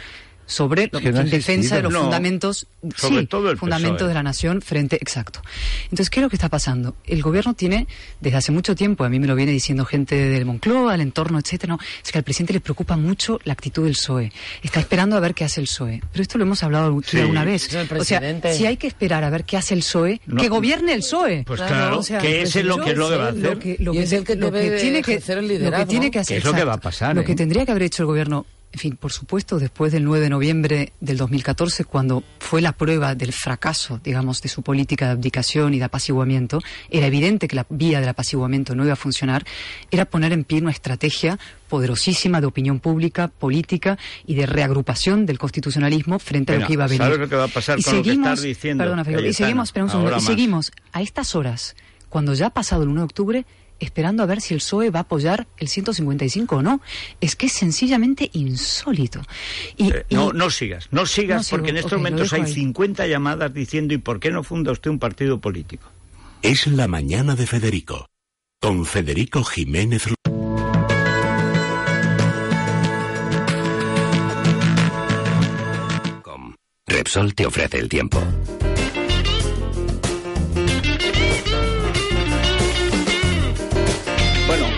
sobre lo Es que no en defensa de los. No, fundamentos, sobre sí, todo el fundamentos PSOE. de la nación frente, exacto. Entonces, ¿qué es lo que está pasando? El gobierno tiene, desde hace mucho tiempo, a mí me lo viene diciendo gente del Moncloa, el entorno, etcétera, no, es que al presidente le preocupa mucho la actitud del PSOE. Está esperando a ver qué hace el PSOE. Pero esto lo hemos hablado aquí Sí. alguna vez. O sea, si hay que esperar a ver qué hace el PSOE, No. que gobierne el PSOE. Pues claro, O sea, que ese es lo que es lo que va a lo hacer. que, lo que, es el que lo debe tiene que ejercer el lo que liderazgo. tiene que hacer es lo que va a pasar, lo ¿eh? que tendría que haber hecho el gobierno en fin, por supuesto, después del 9 de noviembre del 2014, cuando fue la prueba del fracaso, digamos, de su política de abdicación y de apaciguamiento, era evidente que la vía del apaciguamiento no iba a funcionar, era poner en pie una estrategia poderosísima de opinión pública, política y de reagrupación del constitucionalismo frente a lo que iba a venir. ¿sabes lo que va a pasar y con lo que seguimos, estás diciendo, perdona, Felipe, y seguimos, un segundo, y seguimos a estas horas, cuando ya ha pasado el 1 de octubre, esperando a ver si el PSOE va a apoyar el 155 o no. Es que es sencillamente insólito. Y, Eh, no, no sigas, no sigas, No sigo, porque en estos momentos hay ahí. 50 llamadas diciendo ¿y por qué no funda usted un partido político? Es la mañana de Federico. Con Federico Jiménez. Repsol te ofrece el tiempo.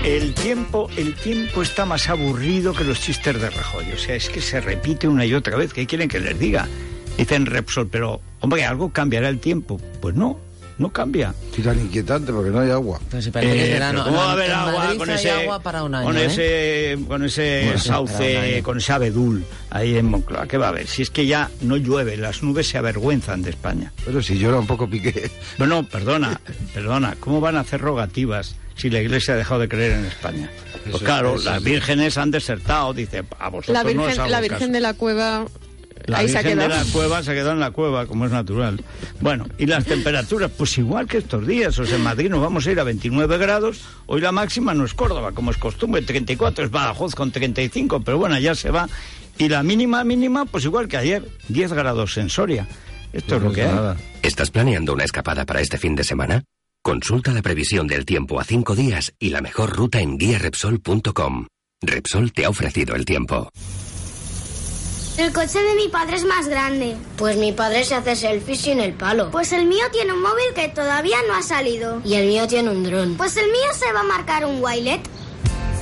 El tiempo, el tiempo está más aburrido que los chistes de Rajoy. O sea, es que se repite una y otra vez. ¿Qué quieren que les diga? Dicen Repsol, pero, hombre, algo cambiará el tiempo. Pues no, no cambia. Y tan inquietante porque no hay agua. Parece que es Eh, verano. pero ¿Cómo va a haber agua Madrid con ese, agua para un año, con ¿eh? ese, con ese Bueno, sauce, con ese abedul ahí en Moncloa? ¿Qué va a haber? Si es que ya no llueve, las nubes se avergüenzan de España. Pero si llora un poco piqué. Bueno, perdona, perdona, ¿cómo van a hacer rogativas si la Iglesia ha dejado de creer en España? Pues Eso- claro, eso las vírgenes han desertado, dice, a vosotros La no os Virgen, hago la caso. Virgen de la Cueva La ahí se ha Virgen de quedado. la cueva se ha quedado en la cueva, como es natural. Bueno, y las temperaturas, pues igual que estos días. O sea, en Madrid nos vamos a ir a 29 grados. Hoy la máxima no es Córdoba, como es costumbre. 34 es Badajoz con 35, pero bueno, ya se va. Y la mínima, mínima, pues igual que ayer, 10 grados en Soria. Esto es lo que hay. ¿Estás planeando una escapada para este fin de semana? Consulta la previsión del tiempo a cinco días y la mejor ruta en guiarepsol.com. Repsol te ha ofrecido el tiempo. El coche de mi padre es más grande. Pues mi padre se hace selfies sin el palo. Pues el mío tiene un móvil que todavía no ha salido. Y el mío tiene un dron. Pues el mío se va a marcar un Wilet.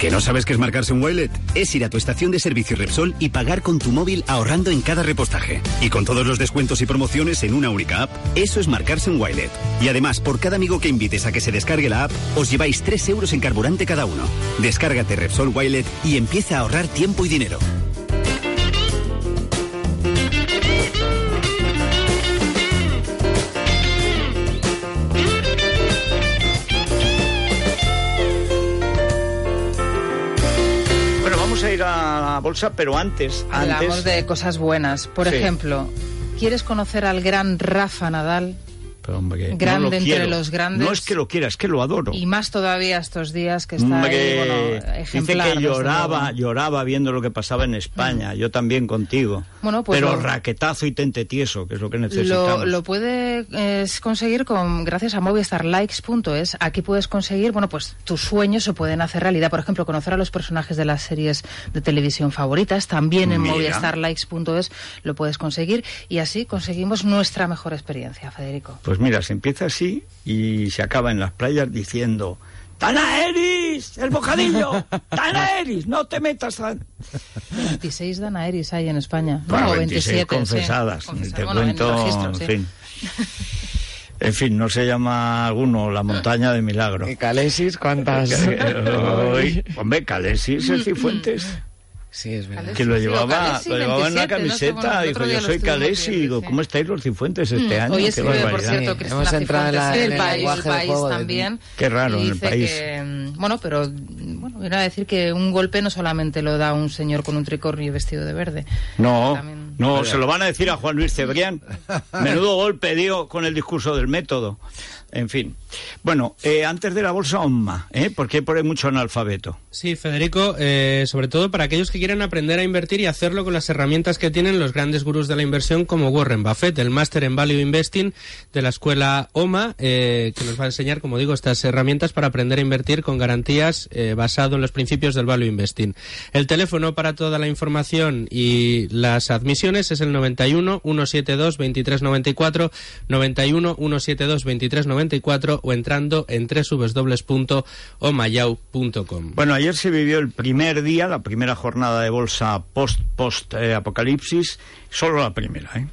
¿Que no sabes qué es marcarse un Wilet? Es ir a tu estación de servicio Repsol y pagar con tu móvil ahorrando en cada repostaje. Y con todos los descuentos y promociones en una única app, eso es marcarse un Wilet. Y además, por cada amigo que invites a que se descargue la app, os lleváis 3 euros en carburante cada uno. Descárgate Repsol Wilet y empieza a ahorrar tiempo y dinero. Pero antes, Hablamos de cosas buenas. Por Sí. ejemplo, ¿quieres conocer al gran Rafa Nadal? Pero, hombre, que no Grande lo entre quiero. los grandes. No es que lo quiera, es que lo adoro. Y más todavía estos días que está Hombre, ahí, bueno, dice ejemplar. que desde lloraba, lloraba viendo lo que pasaba en España. Yo también contigo. Bueno, pues Pero lo- raquetazo y tente tieso, que es lo que necesitamos. Lo, lo puedes conseguir con gracias a movistarlikes.es. Aquí puedes conseguir, bueno, pues tus sueños se pueden hacer realidad. Por ejemplo, conocer a los personajes de las series de televisión favoritas. También en Mira. movistarlikes.es lo puedes conseguir y así conseguimos nuestra mejor experiencia, Federico. Pues mira, se empieza así y se acaba en las playas diciendo ¡Tana Eris! ¡El bocadillo! ¡Tana Eris! ¡No te metas! tan-". 26 Danaeris hay en España. Bueno, no, 26 27. sí. confesadas. Confesa- Te bueno, en cuento, registro, en sí. fin. En fin, no se llama alguno la montaña de milagro. ¿Y Calesis cuántas? Hoy, hombre, Calesis es Cifuentes. Sí, es verdad. Que lo Sí, llevaba, Calesis, lo llevaba en una 27, no sé, camiseta, el dijo yo soy Calesi, viendo, digo, sí. ¿cómo estáis los Cifuentes este Mm, año? Hoy Qué escribe, por barbaridad. cierto, Sí, hemos entrado en la- en el el país, lenguaje el país juego de- también. Qué raro, y en el país. Que, mm, bueno, pero mm, bueno, viene a decir que un golpe no solamente lo da un señor con un tricornio vestido de verde. No, También- no, se lo van a decir a Juan Luis Cebrián. Menudo golpe dio con el discurso del método. En fin. Bueno, eh, antes de la bolsa, OMMA, ¿eh? Porque por ahí mucho analfabeto. Sí, Federico, eh, sobre todo para aquellos que quieran aprender a invertir y hacerlo con las herramientas que tienen los grandes gurús de la inversión como Warren Buffett, el máster en Value Investing de la escuela OMA, eh, que nos va a enseñar, como digo, estas herramientas para aprender a invertir con garantías eh, basado en los principios del Value Investing. El teléfono para toda la información y las admisiones es el 91 172 2394, 91 172 2394 o entrando en www.omayau.com. Bueno, ayer se vivió el primer día, la primera jornada de bolsa post post eh, solo la primera, ¿eh?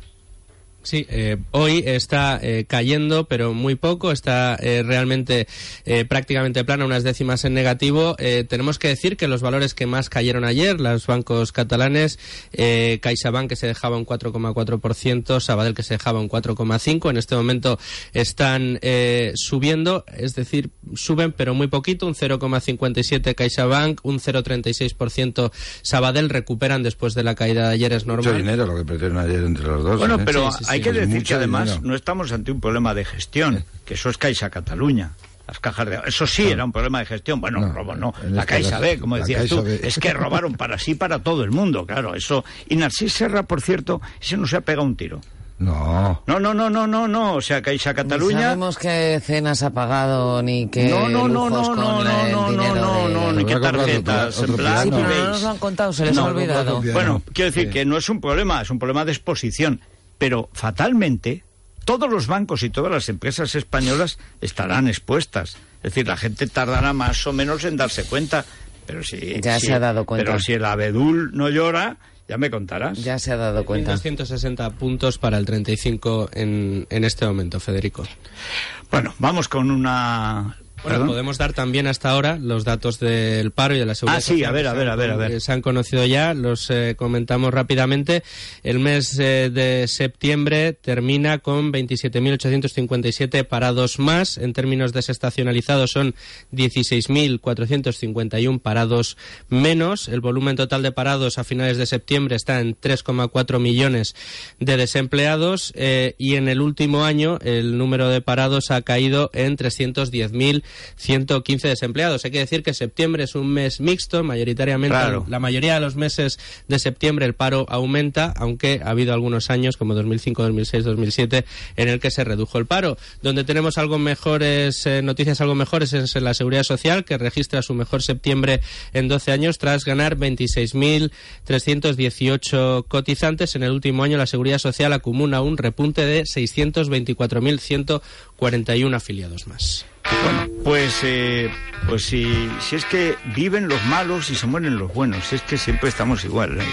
Sí, eh, hoy está eh, cayendo, pero muy poco, está eh, realmente eh, prácticamente plana, unas décimas en negativo. Eh, tenemos que decir que los valores que más cayeron ayer, los bancos catalanes, eh, CaixaBank que se dejaba un 4,4%, Sabadell que se dejaba un 4,5%, en este momento están eh, subiendo, es decir, suben pero muy poquito, un 0,57 CaixaBank, un 0,36% Sabadell, recuperan después de la caída de ayer, es normal. Mucho dinero lo que perdieron ayer entre los dos. Bueno, ¿eh? pero hay que decir que además dinero. no estamos ante un problema de gestión, que eso es Caixa Cataluña. las cajas de eso sí era un problema de gestión bueno robo no la este Caixa B como decías tú B. es que robaron para sí para todo el mundo claro eso y Narcís Serra por cierto ese no se ha pegado un tiro No. no no no no no no o sea Caixa Cataluña sabemos qué cenas ha pagado ni qué no no no no no no no no no no ni qué tarjetas en plan Sí, pero no nos lo han contado, se les No, ha olvidado. no, Bueno, no. quiero decir Sí. que no es un problema, es un problema de exposición. Pero fatalmente, todos los bancos y todas las empresas españolas estarán expuestas. Es decir, la gente tardará más o menos en darse cuenta. Pero si, Ya si- se ha dado cuenta. Pero si el abedul no llora, ya me contarás. Ya se ha dado cuenta. 260 puntos para el 35 en, en este momento, Federico. Bueno, vamos con una... Bueno, ¿Perdón? podemos dar también hasta ahora los datos del paro y de la seguridad Ah, sí, social a ver, a ver, a ver, a ver. Se han conocido ya, los eh, comentamos rápidamente. El mes eh, de septiembre termina con 27.857 parados más. En términos desestacionalizados son 16.451 parados menos. El volumen total de parados a finales de septiembre está en 3,4 millones de desempleados eh, y en el último año el número de parados ha caído en 310.115 desempleados. Hay que decir que septiembre es un mes mixto, mayoritariamente Claro. la mayoría de los meses de septiembre el paro aumenta, aunque ha habido algunos años como 2005, 2006, 2007 en el que se redujo el paro. Donde tenemos algo mejores eh, noticias algo mejores es en la Seguridad Social que registra su mejor septiembre en 12 años tras ganar 26.318 cotizantes. En el último año la Seguridad Social acumula un repunte de 624.141 afiliados más. Bueno, pues, eh, pues si, si es que viven los malos y se mueren los buenos, si es que siempre estamos igual. ¿eh?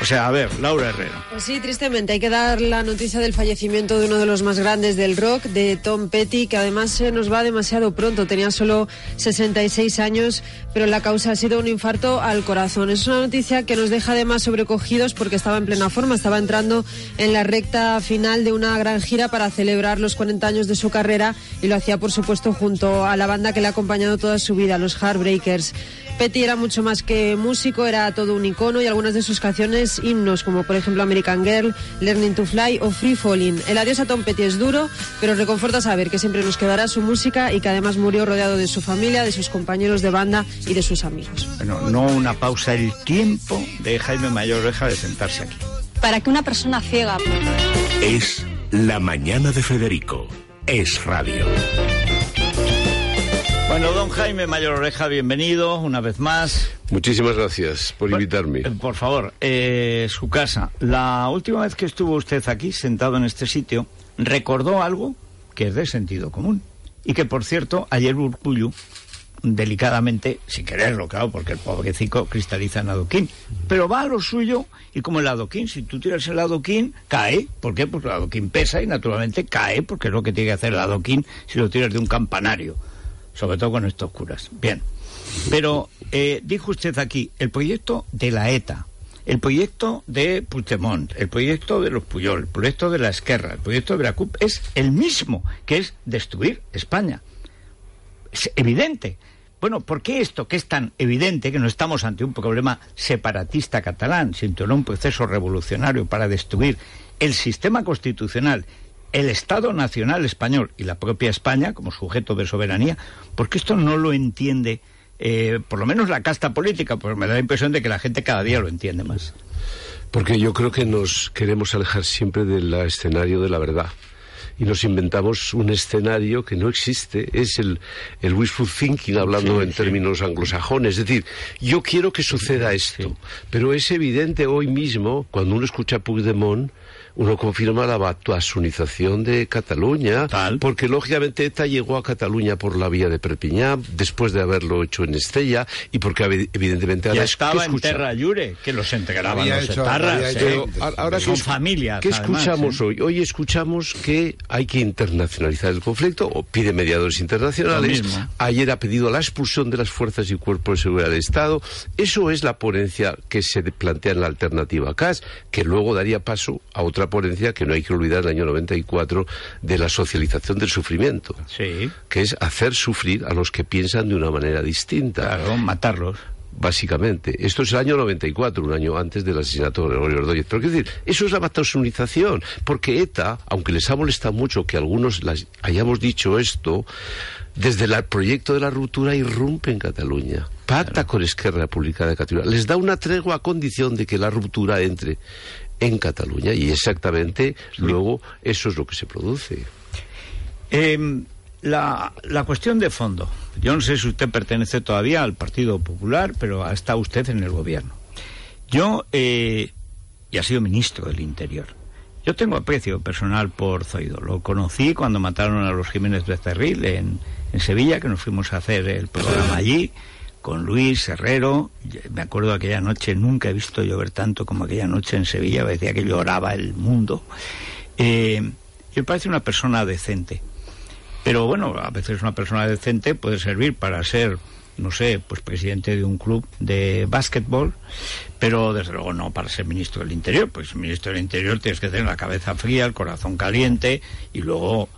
O sea, a ver, Laura Herrera. Pues sí, tristemente hay que dar la noticia del fallecimiento de uno de los más grandes del rock, de Tom Petty, que además se nos va demasiado pronto. Tenía solo 66 años, pero la causa ha sido un infarto al corazón. Es una noticia que nos deja además sobrecogidos porque estaba en plena forma, estaba entrando en la recta final de una gran gira para celebrar los 40 años de su carrera y lo hacía, por supuesto, junto a la banda que le ha acompañado toda su vida, los Heartbreakers. Petty era mucho más que músico, era todo un icono y algunas de sus canciones himnos, como por ejemplo American Girl, Learning to Fly o Free Falling. El adiós a Tom Petty es duro, pero reconforta saber que siempre nos quedará su música y que además murió rodeado de su familia, de sus compañeros de banda y de sus amigos. Bueno, no una pausa, el tiempo de Jaime Mayor Oreja de sentarse aquí. Para que una persona ciega Es La Mañana de Federico. Es radio. Bueno, don Jaime Mayor Oreja, bienvenido una vez más. Muchísimas gracias por invitarme. Eh, Por favor, eh, su casa. La última vez que estuvo usted aquí, sentado en este sitio, recordó algo que es de sentido común. Y que, por cierto, ayer Burcullu, delicadamente, sin quererlo, claro, porque el pobrecito cristaliza en adoquín, pero va a lo suyo y como el adoquín, si tú tiras el adoquín, cae. ¿Por qué? Porque el adoquín pesa y naturalmente cae, porque es lo que tiene que hacer el adoquín si lo tiras de un campanario, sobre todo con estos curas. Bien. Pero eh, dijo usted aquí, el proyecto de la ETA, el proyecto de Puigdemont, el proyecto de los Puyol, el proyecto de la Esquerra, el proyecto de la CUP es el mismo, que es destruir España. Es evidente. Bueno, ¿por qué esto, que es tan evidente que no estamos ante un problema separatista catalán, sino un proceso revolucionario para destruir el sistema constitucional, el Estado Nacional español y la propia España como sujeto de soberanía? Porque esto no lo entiende, eh, por lo menos la casta política, porque me da la impresión de que la gente cada día lo entiende más. Porque yo creo que nos queremos alejar siempre del escenario de la verdad. Y nos inventamos un escenario que no existe. Es el, el wishful thinking, hablando Sí, en sí. términos anglosajones. Es decir, yo quiero que suceda esto. Pero es evidente hoy mismo, cuando uno escucha a Puigdemont, uno confirma la batuasunización de Cataluña, porque lógicamente ETA llegó a Cataluña por la vía de Perpiñán, después de haberlo hecho en Estella, y porque evi- evidentemente Ya estaba ¿qué en? Terra Llure, que los Había los hecho- etarras. ¿eh? hecho- ahora son ¿qué es- familias. ¿Qué además, escuchamos ¿eh? hoy? Hoy escuchamos que hay que internacionalizar el conflicto o pide mediadores internacionales. Ayer ha pedido la expulsión de las fuerzas y cuerpos de seguridad del Estado. Eso es la ponencia que se plantea en la alternativa CAS, que luego daría paso a otra ponencia que no hay que olvidar el año 94 de la socialización del sufrimiento. Sí. Que es hacer sufrir a los que piensan de una manera distinta. Claro, matarlos. básicamente. Esto es el año 94, un año antes del asesinato de Gregorio Ordóñez. Pero quiero decir, eso es la batosunización, porque ETA, aunque les ha molestado mucho que algunos las hayamos dicho esto, desde el proyecto de la ruptura irrumpe en Cataluña, pacta con Esquerra Republicana de Cataluña, les da una tregua a condición de que la ruptura entre en Cataluña y exactamente luego eso es lo que se produce. Em, la, la, cuestión de fondo. Yo no sé si usted pertenece todavía al Partido Popular, pero está usted en el gobierno. Yo, eh, y ha sido ministro del Interior. Yo tengo aprecio personal por Zoido. Lo conocí cuando mataron a los Jiménez Becerril en, en Sevilla, que nos fuimos a hacer el programa allí con Luis Herrero. Me acuerdo aquella noche, nunca he visto llover tanto como aquella noche en Sevilla, decía que lloraba el mundo. Eh, y me parece una persona decente. Pero bueno, a veces una persona decente puede servir para ser, no sé, pues presidente de un club de básquetbol, pero desde luego no para ser ministro del Interior, pues ministro del Interior tienes que tener la cabeza fría, el corazón caliente y luego,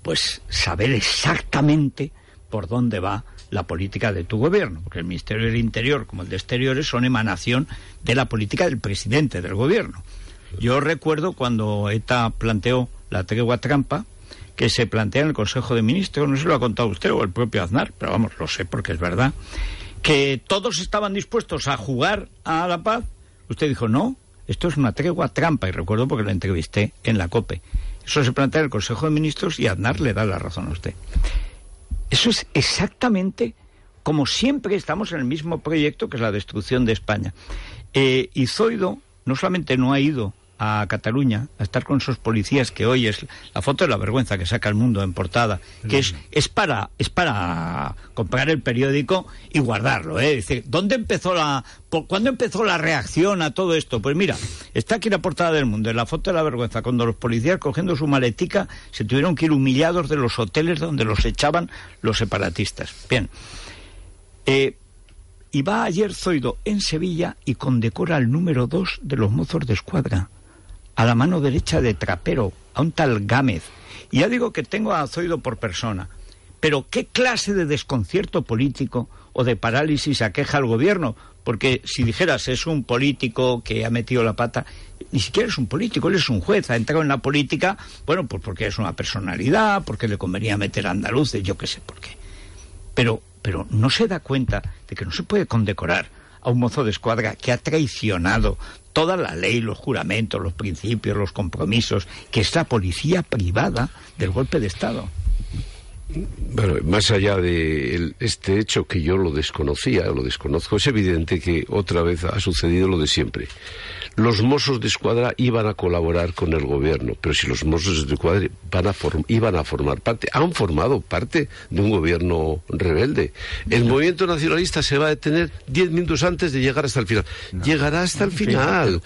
pues, saber exactamente por dónde va la política de tu gobierno, porque el Ministerio del Interior como el de Exteriores son emanación de la política del presidente del gobierno. Yo recuerdo cuando ETA planteó la tregua trampa, que se plantea en el Consejo de Ministros, no se lo ha contado usted o el propio Aznar, pero vamos, lo sé porque es verdad, que todos estaban dispuestos a jugar a la paz. Usted dijo, no, esto es una tregua trampa, y recuerdo porque lo entrevisté en la COPE. Eso se plantea en el Consejo de Ministros y Aznar le da la razón a usted. Eso es exactamente como siempre estamos en el mismo proyecto que es la destrucción de España. Eh, y Zoido no solamente no ha ido a Cataluña a estar con esos policías que hoy es la foto de la vergüenza que saca el mundo en portada que es, es para es para comprar el periódico y guardarlo ¿eh? Dice, ¿dónde empezó la por, ¿cuándo empezó la reacción a todo esto? Pues mira está aquí la portada del mundo en la foto de la vergüenza cuando los policías cogiendo su maletica se tuvieron que ir humillados de los hoteles donde los echaban los separatistas bien eh, y va ayer Zoido en Sevilla y condecora al número dos de los mozos de escuadra a la mano derecha de Trapero, a un tal Gámez. Y ya digo que tengo a Zoido por persona. Pero ¿qué clase de desconcierto político o de parálisis aqueja al gobierno? Porque si dijeras es un político que ha metido la pata, ni siquiera es un político, él es un juez, ha entrado en la política, bueno, pues porque es una personalidad, porque le convenía meter a andaluces, yo qué sé por qué. Pero, pero no se da cuenta de que no se puede condecorar a un mozo de escuadra que ha traicionado toda la ley, los juramentos, los principios, los compromisos, que es la policía privada del golpe de Estado. Bueno, más allá de este hecho que yo lo desconocía, lo desconozco, es evidente que otra vez ha sucedido lo de siempre. Los mozos de escuadra iban a colaborar con el gobierno, pero si los mozos de escuadra van a iban a formar parte, han formado parte de un gobierno rebelde. El movimiento nacionalista se va a detener diez minutos antes de llegar hasta el final. Llegará hasta el final.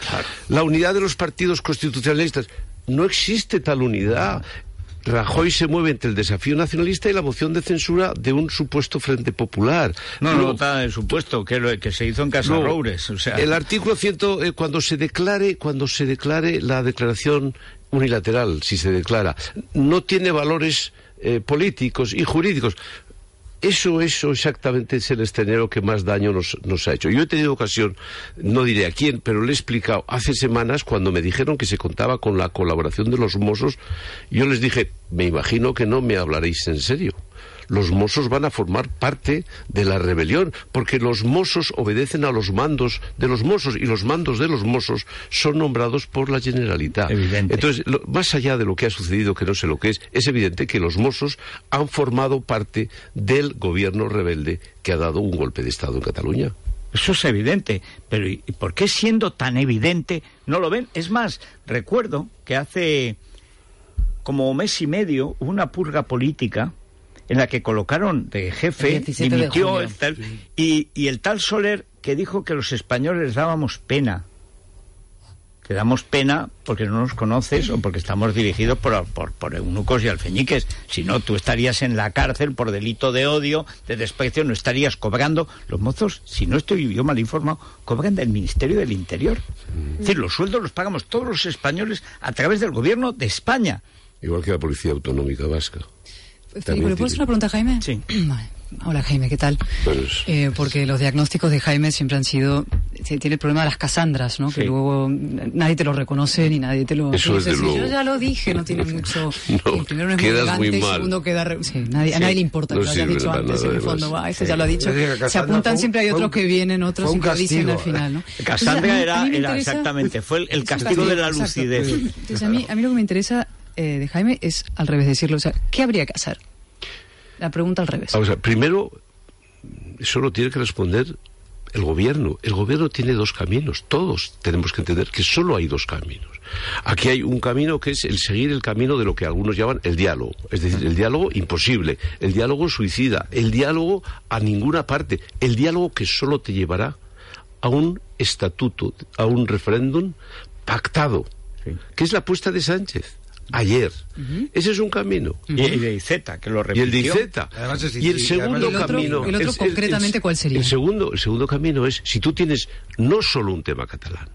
La unidad de los partidos constitucionalistas no existe tal unidad. Rajoy se mueve entre el desafío nacionalista y la moción de censura de un supuesto Frente Popular. No, no, está el supuesto, que, que se hizo en Casa Roures. O sea... El artículo 100, eh, cuando se declare, cuando se declare la declaración unilateral, si se declara, no tiene valores eh, políticos y jurídicos. Eso, eso exactamente es el escenario que más daño nos, ha hecho. Yo he tenido ocasión, no diré a quién, pero le he explicado hace semanas cuando me dijeron que se contaba con la colaboración de los mozos, yo les dije, me imagino que no me hablaréis en serio los mozos van a formar parte de la rebelión, porque los mozos obedecen a los mandos de los mozos y los mandos de los mozos son nombrados por la Generalitat. Entonces, más allá de lo que ha sucedido, que no sé lo que es, es evidente que los mozos han formado parte del gobierno rebelde que ha dado un golpe de Estado en Cataluña. Eso es evidente, pero ¿y por qué siendo tan evidente no lo ven? Es más, recuerdo que hace como mes y medio hubo una purga política en la que colocaron de jefe, dimitió el tal, y, y el tal Soler que dijo que los españoles dábamos pena. Que damos pena porque no nos conoces o porque estamos dirigidos por, por, por eunucos y alfeñiques. Si no, tú estarías en la cárcel por delito de odio, de desprecio, no estarías cobrando. Los mozos, si no estoy yo mal informado, cobran del Ministerio del Interior. Es decir, los sueldos los pagamos todos los españoles a través del gobierno de España. Igual que la Policía Autonómica Vasca. Felipe, ¿le puedo hacer una pregunta a Jaime? Sí. Vale. Hola Jaime, ¿qué tal? Eh, porque los diagnósticos de Jaime siempre han sido, tiene el problema de las casandras, ¿no? Que Sí. luego mm, nadie te lo reconoce ni nadie te lo... Eso dice, desde "Sí, luego. Yo ya lo dije, no tiene mucho... No, el primero no es muy quedas elegante, muy el mal. segundo queda... re- Sí, nadie, a Sí, nadie le importa no que lo hayas dicho antes, en el fondo, va, este Sí. ya lo ha dicho. Es que Se apuntan fue siempre, hay otros un- que vienen, otros que dicen al final, ¿no? Entonces, a mí- era, a mí me era interesa- exactamente, fue el, el castigo de la lucidez. Entonces, a mí, a mí lo que me interesa eh, de Jaime es al revés decirlo. O sea, ¿qué habría que hacer? La pregunta al revés. Vamos a ver, primero, eso lo tiene que responder el gobierno. El gobierno tiene dos caminos. Todos tenemos que entender que solo hay dos caminos. Aquí hay un camino que es el seguir el camino de lo que algunos llaman el diálogo. Es decir, el diálogo imposible, el diálogo suicida, el diálogo a ninguna parte, el diálogo que solo te llevará a un estatuto, a un referéndum pactado, que es la apuesta de Sánchez ayer. Ese es un camino. Y, y de Iceta, que lo Y el de repitió. Además es- y el segundo además- ¿Y el otro- camino. el otro concretamente cuál sería? El segundo, el segundo camino es si tú tienes no solo un tema catalán.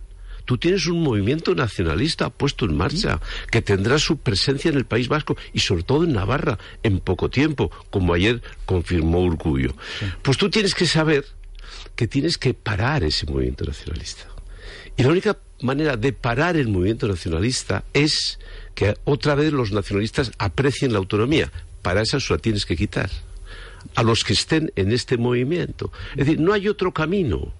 Tú tienes un movimiento nacionalista puesto en marcha que tendrá su presencia en el País Vasco y sobre todo en Navarra en poco tiempo, como ayer confirmó Urcullo. Pues tú tienes que saber que tienes que parar ese movimiento nacionalista. Y la única manera de parar el movimiento nacionalista es que otra vez los nacionalistas aprecien la autonomía. Para eso se la tienes que quitar. A los que estén en este movimiento. Es decir, no hay otro camino.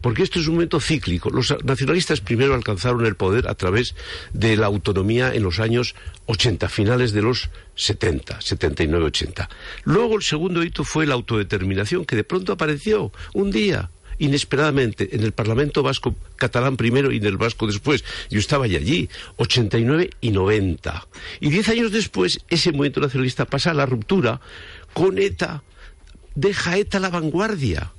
Porque esto es un momento cíclico. Los nacionalistas primero alcanzaron el poder a través de la autonomía en los años 80, finales de los 70, 79, 80. Luego el segundo hito fue la autodeterminación, que de pronto apareció un día inesperadamente en el Parlamento Vasco catalán primero y en el Vasco después. Yo estaba ya allí, 89 y 90. Y diez años después, ese movimiento nacionalista pasa a la ruptura con ETA, deja ETA a la vanguardia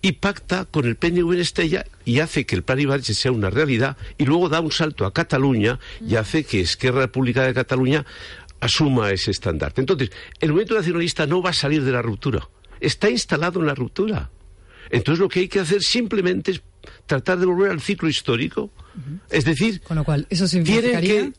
y pacta con el PNV en Estella y hace que el plan Ibarche sea una realidad y luego da un salto a Cataluña y hace que Esquerra Republicana de Cataluña asuma ese estandarte. Entonces, el movimiento nacionalista no va a salir de la ruptura, está instalado en la ruptura. Entonces lo que hay que hacer simplemente es tratar de volver al ciclo histórico, es decir, Con lo cual, eso tienen significaría que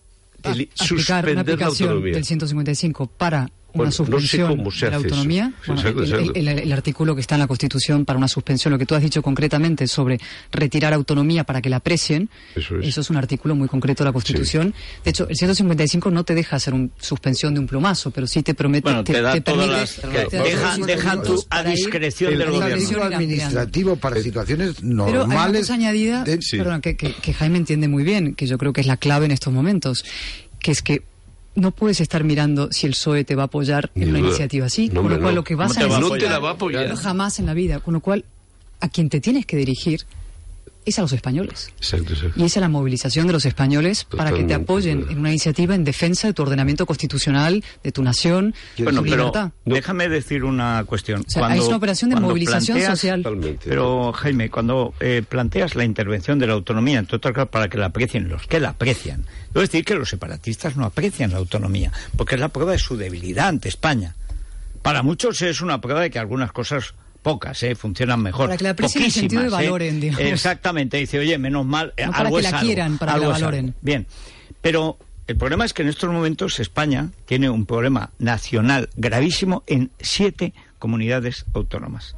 a- aplicar una suspender la aplicación autonomía. del 155 para Bueno, una no sé suspensión cómo se de la eso. autonomía. Sí, Bueno, exacto, el, exacto. el- el- el artículo que está en la Constitución para una suspensión, lo que tú has dicho concretamente sobre retirar autonomía para que la aprecien, Eso es. un artículo muy concreto de la Constitución. De hecho, el 155 no te deja hacer una suspensión de un plumazo, pero sí te promete... Bueno, te da todas permite- las- te- claro, te deja- deja tu- a ir discreción El del gobierno. administrativo para situaciones Pero hay una normales. cosa añadida, de- perdona, que, que- que Jaime entiende muy bien, que yo creo que es la clave en estos momentos, que es que no puedes estar mirando si el PSOE te va a apoyar en una iniciativa así, No, con lo cual no. lo que vas ¿Cómo a te va a no te la va a apoyar. jamás en la vida, con lo cual a quien te tienes que dirigir es a los españoles. Exacto, exacto. Y esa es la movilización de los españoles para que te apoyen claro. en una iniciativa en defensa de tu ordenamiento constitucional, de tu nación, de Bueno, tu pero libertad. déjame decir una cuestión. O sea, es una operación de movilización planteas- social. Totalmente. Pero, Jaime, cuando eh, planteas la intervención de la autonomía, entre otras cosas, para que la aprecien los que la aprecian, debo decir que los separatistas no aprecian la autonomía, porque es la prueba de su debilidad ante España. Para muchos es una prueba de que algunas cosas pocas, ¿eh? funcionan mejor. Para que la aprecien en el sentido de ¿eh? valoren, digamos. Exactamente, dice, oye, menos mal, eh, No para algo que es la algo, quieran, para que la valoren. Bien, pero el problema es que en estos momentos España tiene un problema nacional gravísimo en siete comunidades autónomas.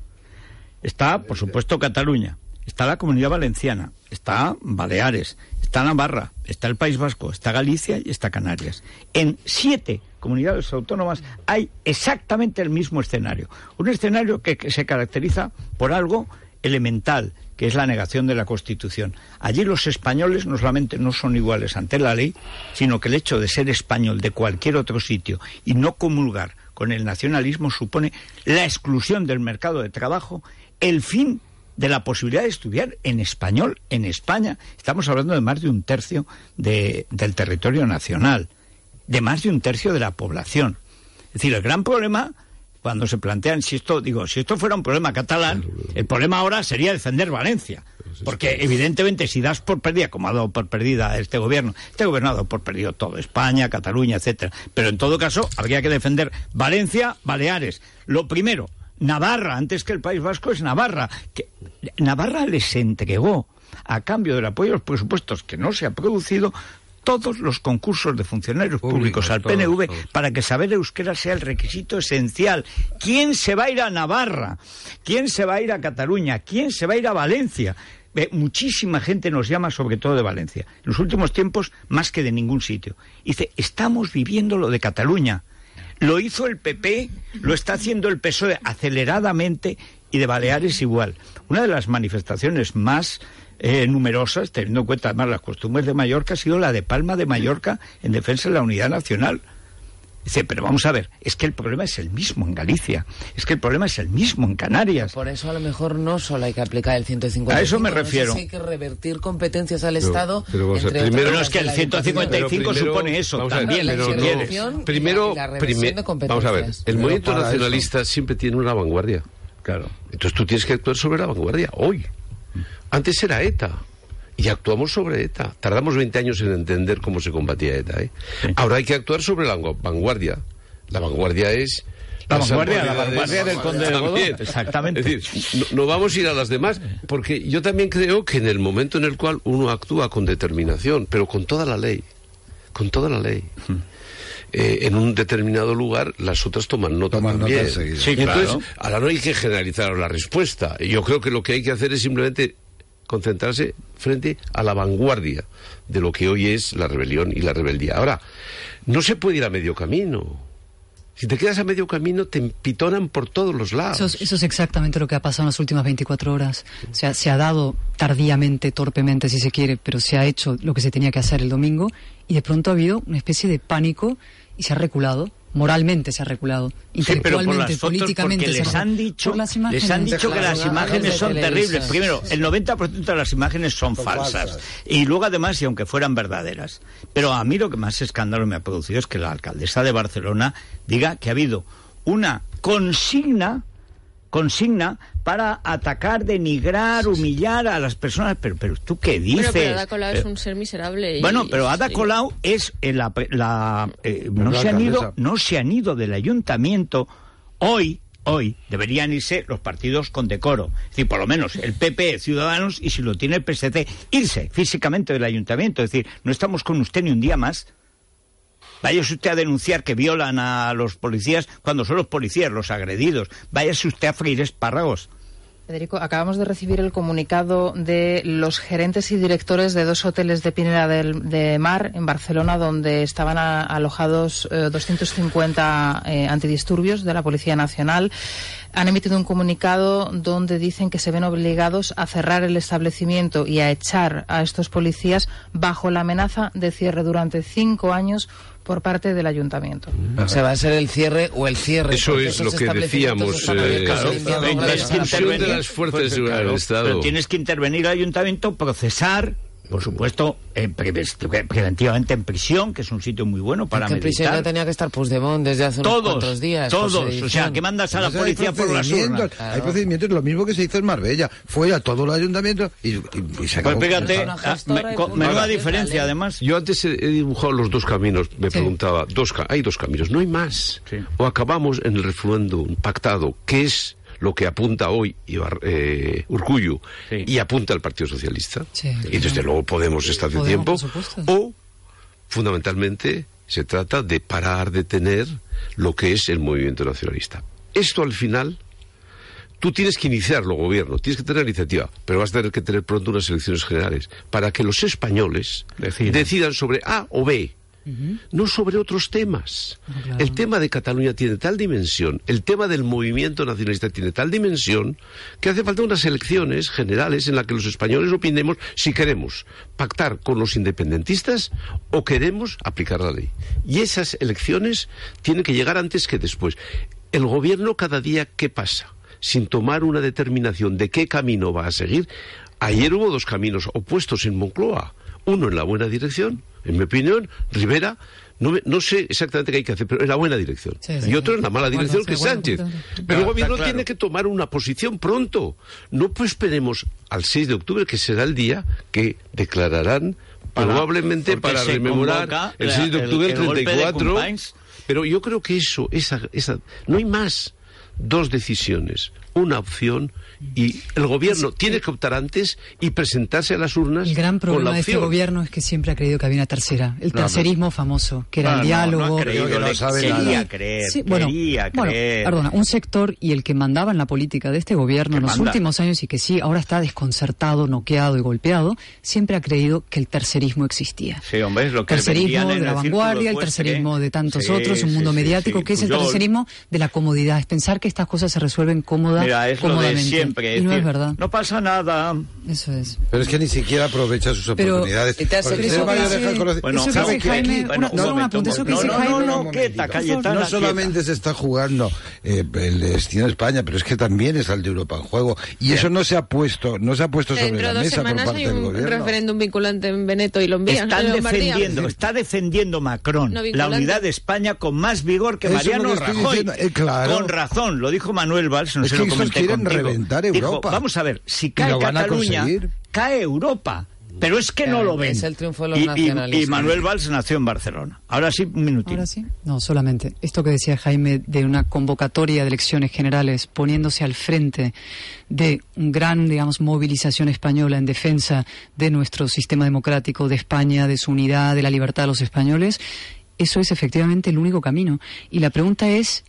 Está, por supuesto, Cataluña, está la Comunidad Valenciana, está Baleares, está Navarra, está el País Vasco, está Galicia y está Canarias. En siete comunidades autónomas hay exactamente el mismo escenario. Un escenario que, se caracteriza por algo elemental, que es la negación de la Constitución. Allí los españoles no solamente no son iguales ante la ley, sino que el hecho de ser español de cualquier otro sitio y no comulgar con el nacionalismo supone la exclusión del mercado de trabajo, el fin de la posibilidad de estudiar en español en España. Estamos hablando de más de un tercio de- del territorio nacional, de más de un tercio de la población. Es decir, el gran problema cuando se plantean si esto, digo, si esto fuera un problema catalán, el problema ahora sería defender Valencia. Porque evidentemente si das por perdida, como ha dado por perdida este gobierno, este gobierno ha dado por perdido todo, España, Cataluña, etcétera. Pero en todo caso habría que defender Valencia, Baleares. Lo primero, Navarra, antes que el País Vasco es Navarra. Que Navarra les entregó, a cambio del apoyo a los presupuestos que no se ha producido, todos los concursos de funcionarios públicos, al todos, PNV todos. para que saber euskera sea el requisito esencial. ¿Quién se va a ir a Navarra? ¿Quién se va a ir a Cataluña? ¿Quién se va a ir a Valencia? Eh, muchísima gente nos llama, sobre todo de Valencia. En los últimos tiempos, más que de ningún sitio. Dice, estamos viviendo lo de Cataluña. Lo hizo el PP, lo está haciendo el PSOE aceleradamente y de Baleares igual. Una de las manifestaciones más eh, numerosas, teniendo en cuenta además las costumbres de Mallorca, ha sido la de Palma de Mallorca en defensa de la unidad nacional. Dice, pero vamos a ver, es que el problema es el mismo en Galicia, es que el problema es el mismo en Canarias. Por eso a lo mejor no solo hay que aplicar el 155. A eso me refiero. hay que revertir competencias al Pero- Estado. pero ver, entre primero- No, es que el la 155 Pero primero- supone eso ver, también, pero no. y Primero, la de vamos a ver, el Pero movimiento nacionalista siempre tiene una vanguardia. Claro. Entonces tú tienes que actuar sobre la vanguardia hoy. Antes era ETA. Y actuamos sobre ETA. Tardamos 20 años en entender cómo se combatía ETA. ¿eh? Ahora hay que actuar sobre la vangu- vanguardia. La vanguardia es... La vanguardia, la vanguardia del conde de Godó. Exactamente. Es decir, no, no vamos a ir a las demás, porque yo también creo que en el momento en el cual uno actúa con determinación, pero con toda la ley, con toda la ley, eh, en un determinado lugar, las otras toman nota Toman nota también. enseguida. Sí, Entonces, claro. ahora no hay que generalizar la respuesta. Yo creo que lo que hay que hacer es simplemente concentrarse frente a la vanguardia de lo que hoy es la rebelión y la rebeldía. Ahora, no se puede ir a medio camino. Si te quedas a medio camino, te empitonan por todos los lados. Eso es, exactamente lo que ha pasado en las últimas 24 horas. O sea, se ha dado tardíamente, torpemente, si se quiere, pero se ha hecho lo que se tenía que hacer el domingo y de pronto ha habido una especie de pánico y se ha reculado. Moralmente se ha reculado. Sí, pero por Intelectualmente, las fotos, políticamente porque se les ha- han dicho, les han dicho que las imágenes son terribles. Primero, el 90% de las imágenes son, Son falsas. falsas. Y luego, además, y aunque fueran verdaderas. Pero a mí lo que más escándalo me ha producido es que la alcaldesa de Barcelona diga que ha habido una consigna consigna para atacar, denigrar, humillar a las personas. Pero, pero ¿tú qué dices? Bueno, pero Ada Colau es Eh, un ser miserable. y- bueno, pero Ada Colau es eh, la, la, eh, no la se han ido, no se han ido del ayuntamiento hoy. Hoy deberían irse los partidos con decoro. Es decir, por lo menos el PP, Ciudadanos, y si lo tiene el PSC, irse físicamente del ayuntamiento. Es decir, no estamos con usted ni un día más. Váyase usted a denunciar que violan a los policías cuando son los policías los agredidos. Váyase usted a freír espárragos. Federico, acabamos de recibir el comunicado de los gerentes y directores de dos hoteles de Pineda del, de Mar en Barcelona, donde estaban alojados eh, 250 eh, antidisturbios de la Policía Nacional. Han emitido un comunicado donde dicen que se ven obligados a cerrar el establecimiento y a echar a estos policías bajo la amenaza de cierre durante cinco años por parte del ayuntamiento. O sea, va a ser el cierre o el cierre. Eso es lo que decíamos. eh, claro, la expulsión de policía. las fuerzas de Pues, seguridad claro, del Estado. Pero tienes que intervenir al ayuntamiento, procesar, por supuesto, eh, pre- pre- preventivamente en prisión, que es un sitio muy bueno para que en prisión ya meditar. tenía que estar Puigdemont desde hace unos Todos, cuantos días. todos. O sea, que mandas a la Entonces, policía por las procedimientos, urnas. Hay procedimientos, lo mismo que se hizo en Marbella. Fue a todo el ayuntamiento y, y- y se Pues acabó. fíjate, Persona ah, me- menuda Ahora, diferencia, dale. además. Yo antes he, dibujado los dos caminos, me Sí. preguntaba, dos, ca- hay dos caminos, no hay más. Sí. O acabamos en el referéndum pactado, que es lo que apunta hoy Ibar- eh, Sí. y apunta el Partido Socialista, Sí. y desde luego Podemos está hace tiempo, o fundamentalmente se trata de parar de tener lo que es el movimiento nacionalista. Esto al final Tú tienes que iniciarlo, gobierno, tienes que tener iniciativa, pero vas a tener que tener pronto unas elecciones generales para que los españoles Decidan. decidan sobre A o B, no sobre otros temas. claro. El tema de Cataluña tiene tal dimensión, el tema del movimiento nacionalista tiene tal dimensión, que hace falta unas elecciones generales en las que los españoles opinemos si queremos pactar con los independentistas o queremos aplicar la ley. Y esas elecciones tienen que llegar antes que después. El gobierno cada día, ¿qué pasa? Sin tomar una determinación de qué camino va a seguir. Ayer hubo dos caminos opuestos en Moncloa. Uno en la buena dirección, en mi opinión, Rivera, no, me- no sé exactamente qué hay que hacer, pero en la buena dirección. Sí, sí. y otro en la mala dirección, que bueno, Sánchez. Pero el gobierno claro. tiene que tomar una posición pronto. No pues esperemos al 6 de octubre, que será el día que declararán Para- probablemente para rememorar el la- 6 de octubre el del golpe de 34. Companys. Pero yo creo que eso, esa, esa, no hay más. Dos decisiones. una opción y el gobierno tiene que optar antes y presentarse a las urnas El gran con problema la de este gobierno es que siempre ha creído que había una tercera. El No, no. tercerismo famoso, que era No, el diálogo. no que no sabe quería nada. creer, Sí, bueno, quería bueno, creer. perdona, un sector y el que mandaba en la política de este gobierno en los manda. últimos años y que sí, ahora está desconcertado, noqueado y golpeado, siempre ha creído que el tercerismo existía. Sí, hombre, es lo que tercerismo de la vanguardia, el tercerismo de tantos Sí, otros, un mundo sí, mediático, sí, que es el tercerismo de la comodidad, es pensar que estas cosas se resuelven cómoda, Mira, es lo de cómodamente. Siempre. y no decir, es verdad. No pasa nada. Eso es. Pero es que ni siquiera aprovecha sus Pero- oportunidades. ¿Y te a eso que dejar dice- conocer- Bueno, eso que. Jaime, Aquí- una- no, un apunte, eso que no, dice no, Jaime- no, no, No, un quieta, momentito. Cayetana, No solamente se está jugando eh, el destino de España, pero es que también está el de Europa en juego. Y eso no se ha puesto, no se ha puesto sobre la mesa por semanas parte hay del un gobierno. referéndum vinculante en Veneto y Lombía. Están defendiendo, está defendiendo Macron la unidad de España con más vigor que es Mariano que Rajoy. eh. Con razón, lo dijo Manuel Valls, no Es sé que lo comenté quieren reventar Dijo, Europa. vamos a ver, si cae lo van a Cataluña, cae Europa. Pero es que no lo ven. es el triunfo de los Y- y, nacionalistas. y Manuel Valls nació en Barcelona. Ahora sí, un minutito. Ahora sí. No, solamente esto que decía Jaime de una convocatoria de elecciones generales poniéndose al frente de una gran, digamos, movilización española en defensa de nuestro sistema democrático, de España, de su unidad, de la libertad de los españoles. Eso es efectivamente el único camino. Y la pregunta es,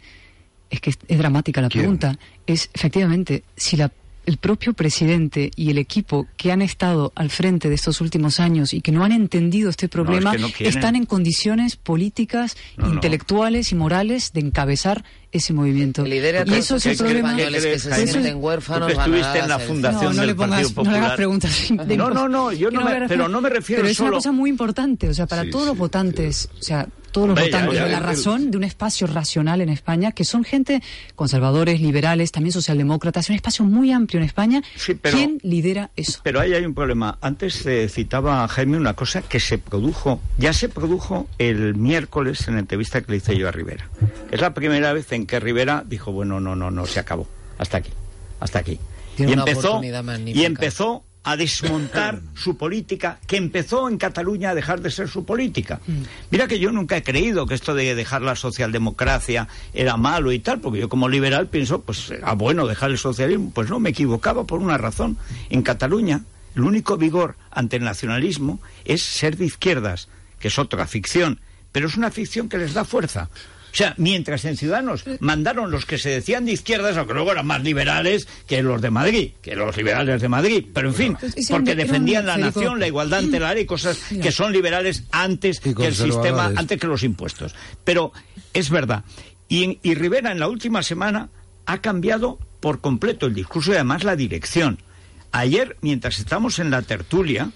es que es, es dramática la ¿Quién? pregunta, es efectivamente si la el propio presidente y el equipo que han estado al frente de estos últimos años y que no han entendido este problema que no quieren. están en condiciones políticas, No, no. intelectuales y morales de encabezar ese movimiento. Lidera y eso es el problema. que se sienten huérfanos. estuviste en la hacer- fundación no, no del le pongas, Partido no le hagas Popular. preguntas. de No, no, no, yo no me- hagas pero no me refiero Pero es una cosa muy importante, o sea, para Sí, todos los sí, votantes, o sea, todos los votantes ya, de la razón de un espacio racional en España, que son gente conservadores, liberales, también socialdemócratas, un espacio muy amplio en España. Sí, pero- ¿Quién lidera eso? Pero ahí hay un problema. Antes eh, citaba a Jaime una cosa que se produjo, ya se produjo el miércoles en la entrevista que le hice yo a Rivera. Es la primera vez en que Rivera dijo, bueno, no, no, no, se acabó. Hasta aquí, hasta aquí. Tiene y una empezó, y empezó a desmontar su política, que empezó en Cataluña a dejar de ser su política. Mira que yo nunca he creído que esto de dejar la socialdemocracia era malo y tal, porque yo como liberal pienso, pues era bueno dejar el socialismo. Pues no, me equivocaba por una razón. En Cataluña, el único vigor ante el nacionalismo es ser de izquierdas, que es otra ficción, pero es una ficción que les da fuerza. O sea, mientras en Ciudadanos mandaron los que se decían de izquierdas, aunque luego eran más liberales que los de Madrid, que los liberales de Madrid, pero en fin, porque defendían la nación, la igualdad ante la ley, cosas que son liberales antes que el sistema, antes que los impuestos. Pero es verdad. Y, en- y Rivera en la última semana ha cambiado por completo el discurso y además la dirección. Ayer, mientras estamos en la tertulia,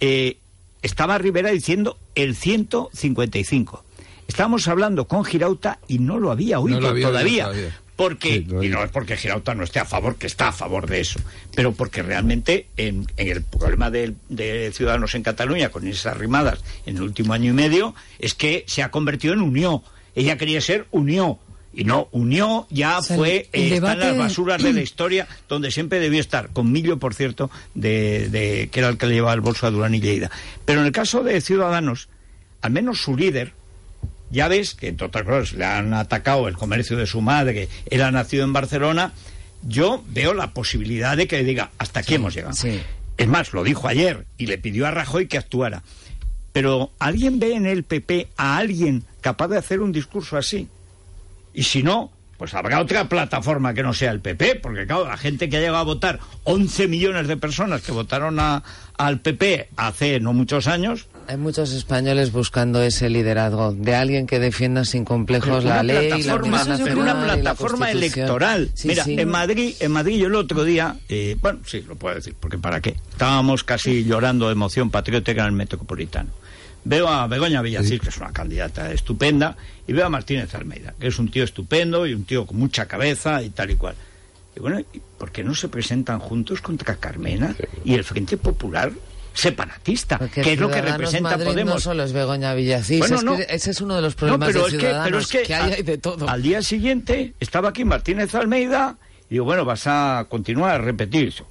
eh, estaba Rivera diciendo el 155. Estábamos hablando con Girauta y no lo había oído lo había oído todavía. Porque, Sí, lo y no es porque Girauta no esté a favor, que está a favor de eso, pero porque realmente en, en el problema de, de Ciudadanos en Cataluña, con esas rimadas en el último año y medio, es que se ha convertido en unión. Ella quería ser unión. Y no, unión ya O sea, fue, eh, está en las basuras de la historia, donde siempre debió estar, con Millo, por cierto, de, de- que era el que le llevaba el bolso a Durán y Lleida. Pero en el caso de Ciudadanos, al menos su líder, ya ves que, entre otras cosas, le han atacado el comercio de su madre, él ha nacido en Barcelona, yo veo la posibilidad de que diga, hasta aquí hemos llegado. sí. Es más, lo dijo ayer y le pidió a Rajoy que actuara. Pero ¿alguien ve en el PP a alguien capaz de hacer un discurso así? Y si no, pues habrá otra plataforma que no sea el PP, porque claro, la gente que ha llegado a votar, 11 millones de personas que votaron a- al PP hace no muchos años, Hay muchos españoles buscando ese liderazgo de alguien que defienda sin complejos la una ley, la una Nacional y la plataforma Constitución. electoral. Sí, Mira, sí. en Madrid, en Madrid yo el otro día, eh, bueno, sí, lo puedo decir, porque para qué. Estábamos casi llorando de emoción patriótica en el Metropolitano. Veo a Begoña Villacís, que es una candidata estupenda, y veo a Martínez Almeida, que es un tío estupendo y un tío con mucha cabeza y tal y cual. Y bueno, ¿y ¿por qué no se presentan juntos contra Carmena y el Frente Popular separatista, Porque que es lo que representa Madrid Podemos? No solo es Begoña Villacís, Bueno, es no. que ese es uno de los No, problemas pero de es que, Ciudadanos, pero es que, hay, a- hay de todo. al día siguiente estaba aquí Martínez Almeida y digo, bueno, vas a continuar a repetir eso.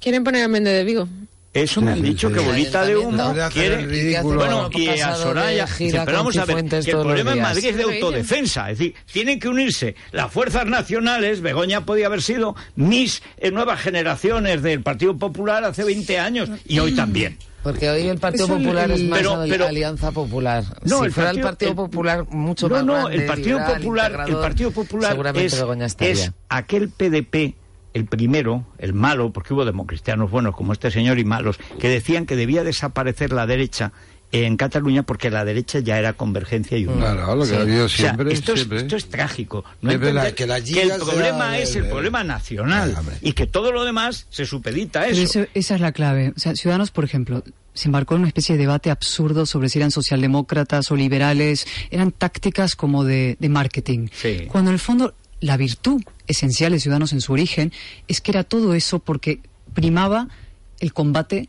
Quieren poner a Méndez de Vigo. Eso me Sí, han sí, dicho sí. que bolita de humo quiere. Bueno, y a Soraya. pero vamos a ver, que el problema en. Madrid es de autodefensa. Es decir, tienen que unirse las fuerzas nacionales. Begoña podía haber sido Miss en nuevas generaciones del Partido Popular hace 20 años y hoy también. Porque hoy el Partido Eso el- Popular es más pero- pero- Alianza Popular. No, si el fuera partido- el Partido el- Popular mucho no, más no, grande, el Partido liberal, Popular, el Partido Popular seguramente es, Begoña estaría. es aquel PDP, el primero, el malo, porque hubo democristianos buenos como este señor y malos, que decían que debía desaparecer la derecha en Cataluña porque la derecha ya era convergencia y unión. Claro, lo que ha habido siempre, esto, siempre. Es, esto es trágico. No Es verdad, entender que la el giga problema es el- el problema nacional y que todo lo demás se supedita a eso- esa es la clave. O sea, Ciudadanos, por ejemplo, se embarcó en una especie de debate absurdo sobre si eran socialdemócratas o liberales. Eran tácticas como de, de marketing. Sí. Cuando en el fondo la virtud esencial de Ciudadanos en su origen es que era todo eso porque primaba el combate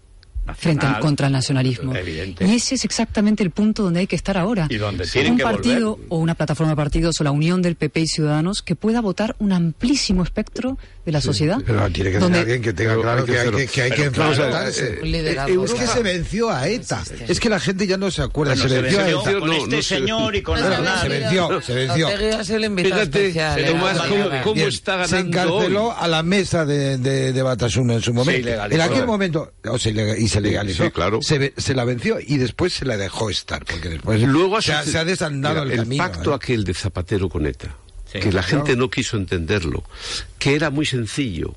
frente al, contra el nacionalismo. Evidente. Y ese es exactamente el punto donde hay que estar ahora. Y donde un que partido volver. o una plataforma de partidos o la unión del PP y Ciudadanos que pueda votar un amplísimo espectro de la sociedad. Pero tiene que ser donde- alguien que tenga claro que hay que, que hay que Pero claro, enfrentarse. eh. Eh, es que se venció a ETA. Es que la gente ya no se acuerda. Bueno, se se venció a ETA. con este señor y con Aznar. se venció, se venció. El Fíjate, especial, pero era más una cómo- está se ganando encarceló hoy. a la mesa de, de, de Batasuna en su momento. en aquel momento, o se y se legalizó, Sí, claro. se, ve- se la venció y después se la dejó estar, porque después Luego se, ha, se desandado el camino. pacto ¿eh? aquel de Zapatero con ETA, Sí, que la gente no quiso entenderlo, que era muy sencillo.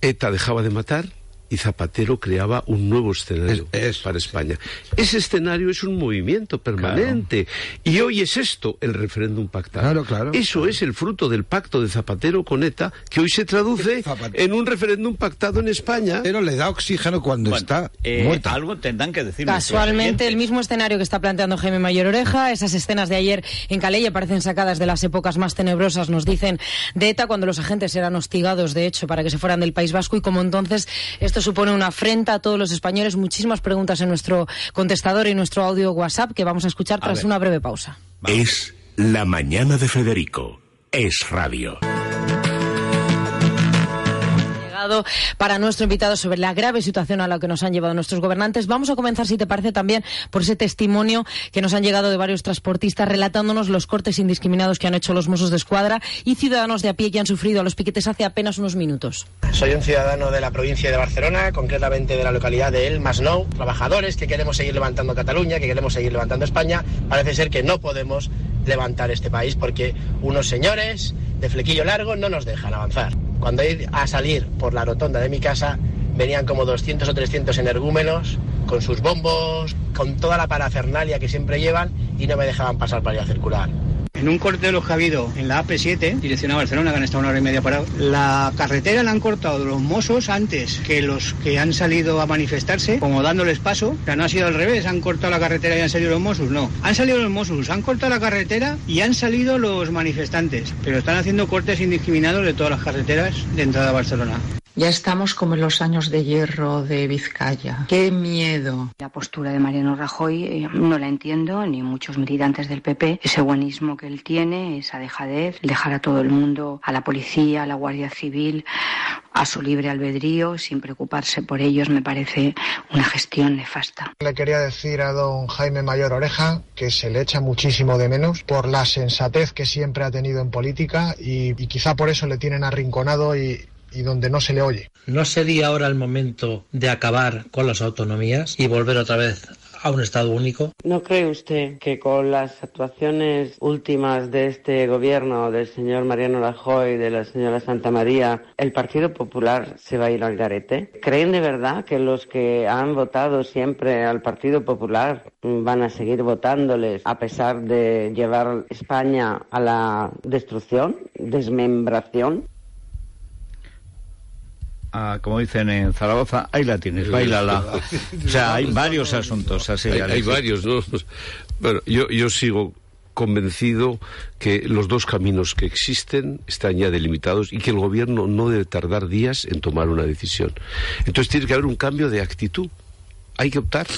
ETA dejaba de matar y Zapatero creaba un nuevo escenario Es- es- para España. Ese escenario es un movimiento permanente. Y hoy es esto el referéndum pactado. Claro, claro. Eso es el fruto del pacto de Zapatero con ETA, que hoy se traduce Zapatero. en un referéndum pactado en España. Pero le da oxígeno cuando Bueno, está eh, muerta. algo tendrán que decir. Casualmente, el mismo escenario que está planteando Jaime Mayor Oreja, esas escenas de ayer en Calella parecen sacadas de las épocas más tenebrosas, nos dicen, de ETA, cuando los agentes eran hostigados, de hecho, para que se fueran del País Vasco, y como entonces esto supone una afrenta a todos los españoles. Muchísimas preguntas en nuestro contestador y nuestro audio WhatsApp que vamos a escuchar A tras ver. una breve pausa. Es La Mañana de Federico. Es radio. Llegado para nuestro invitado sobre la grave situación a la que nos han llevado nuestros gobernantes. Vamos a comenzar, si te parece, también por ese testimonio que nos han llegado de varios transportistas relatándonos los cortes indiscriminados que han hecho los Mossos de Escuadra y ciudadanos de a pie que han sufrido a los piquetes hace apenas unos minutos. Soy un ciudadano de la provincia de Barcelona, concretamente de la localidad de El Masnou. Trabajadores que queremos seguir levantando Cataluña, que queremos seguir levantando España. Parece ser que no podemos levantar este país porque unos señores de flequillo largo no nos dejan avanzar. Cuando he a salir por la rotonda de mi casa, venían como 200 o 300 energúmenos con sus bombos, con toda la parafernalia que siempre llevan y no me dejaban pasar para ir a circular. En un corte de los que ha habido en la AP7, dirección a Barcelona, que han estado una hora y media parados, la carretera la han cortado los mozos antes que los que han salido a manifestarse, como dándoles paso. O sea, no ha sido al revés, han cortado la carretera y han salido los mozos, no. Han salido los mozos, han cortado la carretera y han salido los manifestantes, pero están haciendo cortes indiscriminados de todas las carreteras de entrada a Barcelona. Ya estamos como en los años de hierro de Vizcaya. ¡Qué miedo! La postura de Mariano Rajoy eh, no la entiendo, ni muchos militantes del PP. Ese buenismo que él tiene, esa dejadez, dejar a todo el mundo, a la policía, a la Guardia Civil, a su libre albedrío, sin preocuparse por ellos, me parece una gestión nefasta. Le quería decir a don Jaime Mayor Oreja que se le echa muchísimo de menos por la sensatez que siempre ha tenido en política y, y quizá por eso le tienen arrinconado y, y donde no se le oye. ¿No sería ahora el momento de acabar con las autonomías y volver otra vez a un Estado único? ¿No cree usted que con las actuaciones últimas de este gobierno, del señor Mariano Rajoy, de la señora Santa María, el Partido Popular se va a ir al garete? ¿Creen de verdad que los que han votado siempre al Partido Popular van a seguir votándoles a pesar de llevar España a la destrucción, desmembración? Ah, como dicen en Zaragoza, ahí la tienes, bailala. O sea, hay varios asuntos así. Hay, hay varios, ¿no? Bueno, yo, yo sigo convencido que los dos caminos que existen están ya delimitados y que el gobierno no debe tardar días en tomar una decisión. Entonces tiene que haber un cambio de actitud. Hay que optar.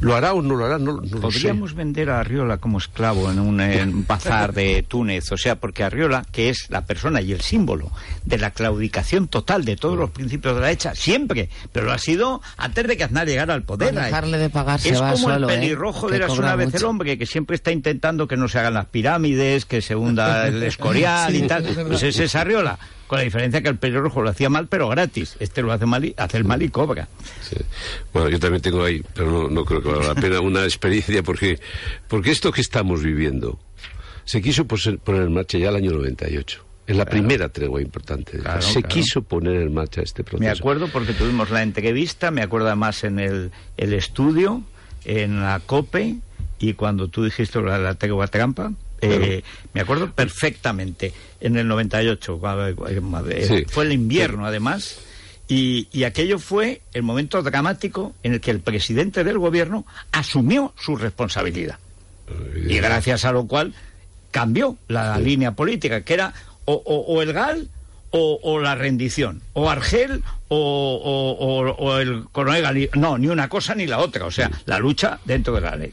¿Lo hará o no lo hará? No, no lo sé. Podríamos vender a Arriola como esclavo en un, en un bazar de Túnez, o sea, porque Arriola, que es la persona y el símbolo de la claudicación total de todos los principios de la hecha, siempre, pero lo ha sido antes de que Aznar llegara al poder. Dejarle de pagar se es va como solo, el ¿eh? pelirrojo de las una vez mucho. el hombre, que siempre está intentando que no se hagan las pirámides, que se hunda el escorial Sí, y tal. es. Pues ese es Arriola, con la diferencia que el pelirrojo lo hacía mal, pero gratis. Este lo hace mal y hace el mal y cobra. Sí. Bueno, yo también tengo ahí, pero no, no creo que la pena, una experiencia porque, porque esto que estamos viviendo se quiso poner en marcha ya el año 98. En la primera tregua importante. Claro, se claro. quiso poner en marcha este proceso. Me acuerdo porque tuvimos la entrevista, me acuerdo más en el, el estudio, en la COPE, y cuando tú dijiste la, la tregua trampa, eh, me acuerdo perfectamente, en el 98, cuando- eh, Sí. fue el invierno además, y, y aquello fue el momento dramático en el que el presidente del gobierno asumió su responsabilidad. Y gracias a lo cual cambió la línea política, que era o, o- o el GAL o, o la rendición, o Argel o, o- o- o el coronel Gali- No, ni una cosa ni la otra, o sea, la lucha dentro de la ley.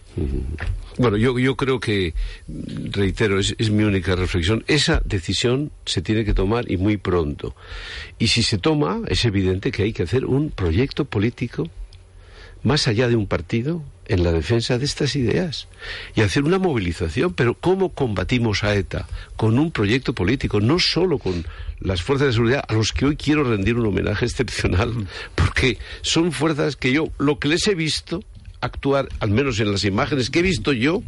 Bueno, yo, yo creo que, mm, reitero, es, es mi única reflexión, esa decisión se tiene que tomar y muy pronto. Y si se toma, es evidente que hay que hacer un proyecto político más allá de un partido en la defensa de estas ideas y hacer una movilización. Pero ¿cómo combatimos a ETA? Con un proyecto político, no solo con las fuerzas de seguridad a los que hoy quiero rendir un homenaje excepcional, porque son fuerzas que yo, lo que les he visto actuar, al menos en las imágenes que he visto yo,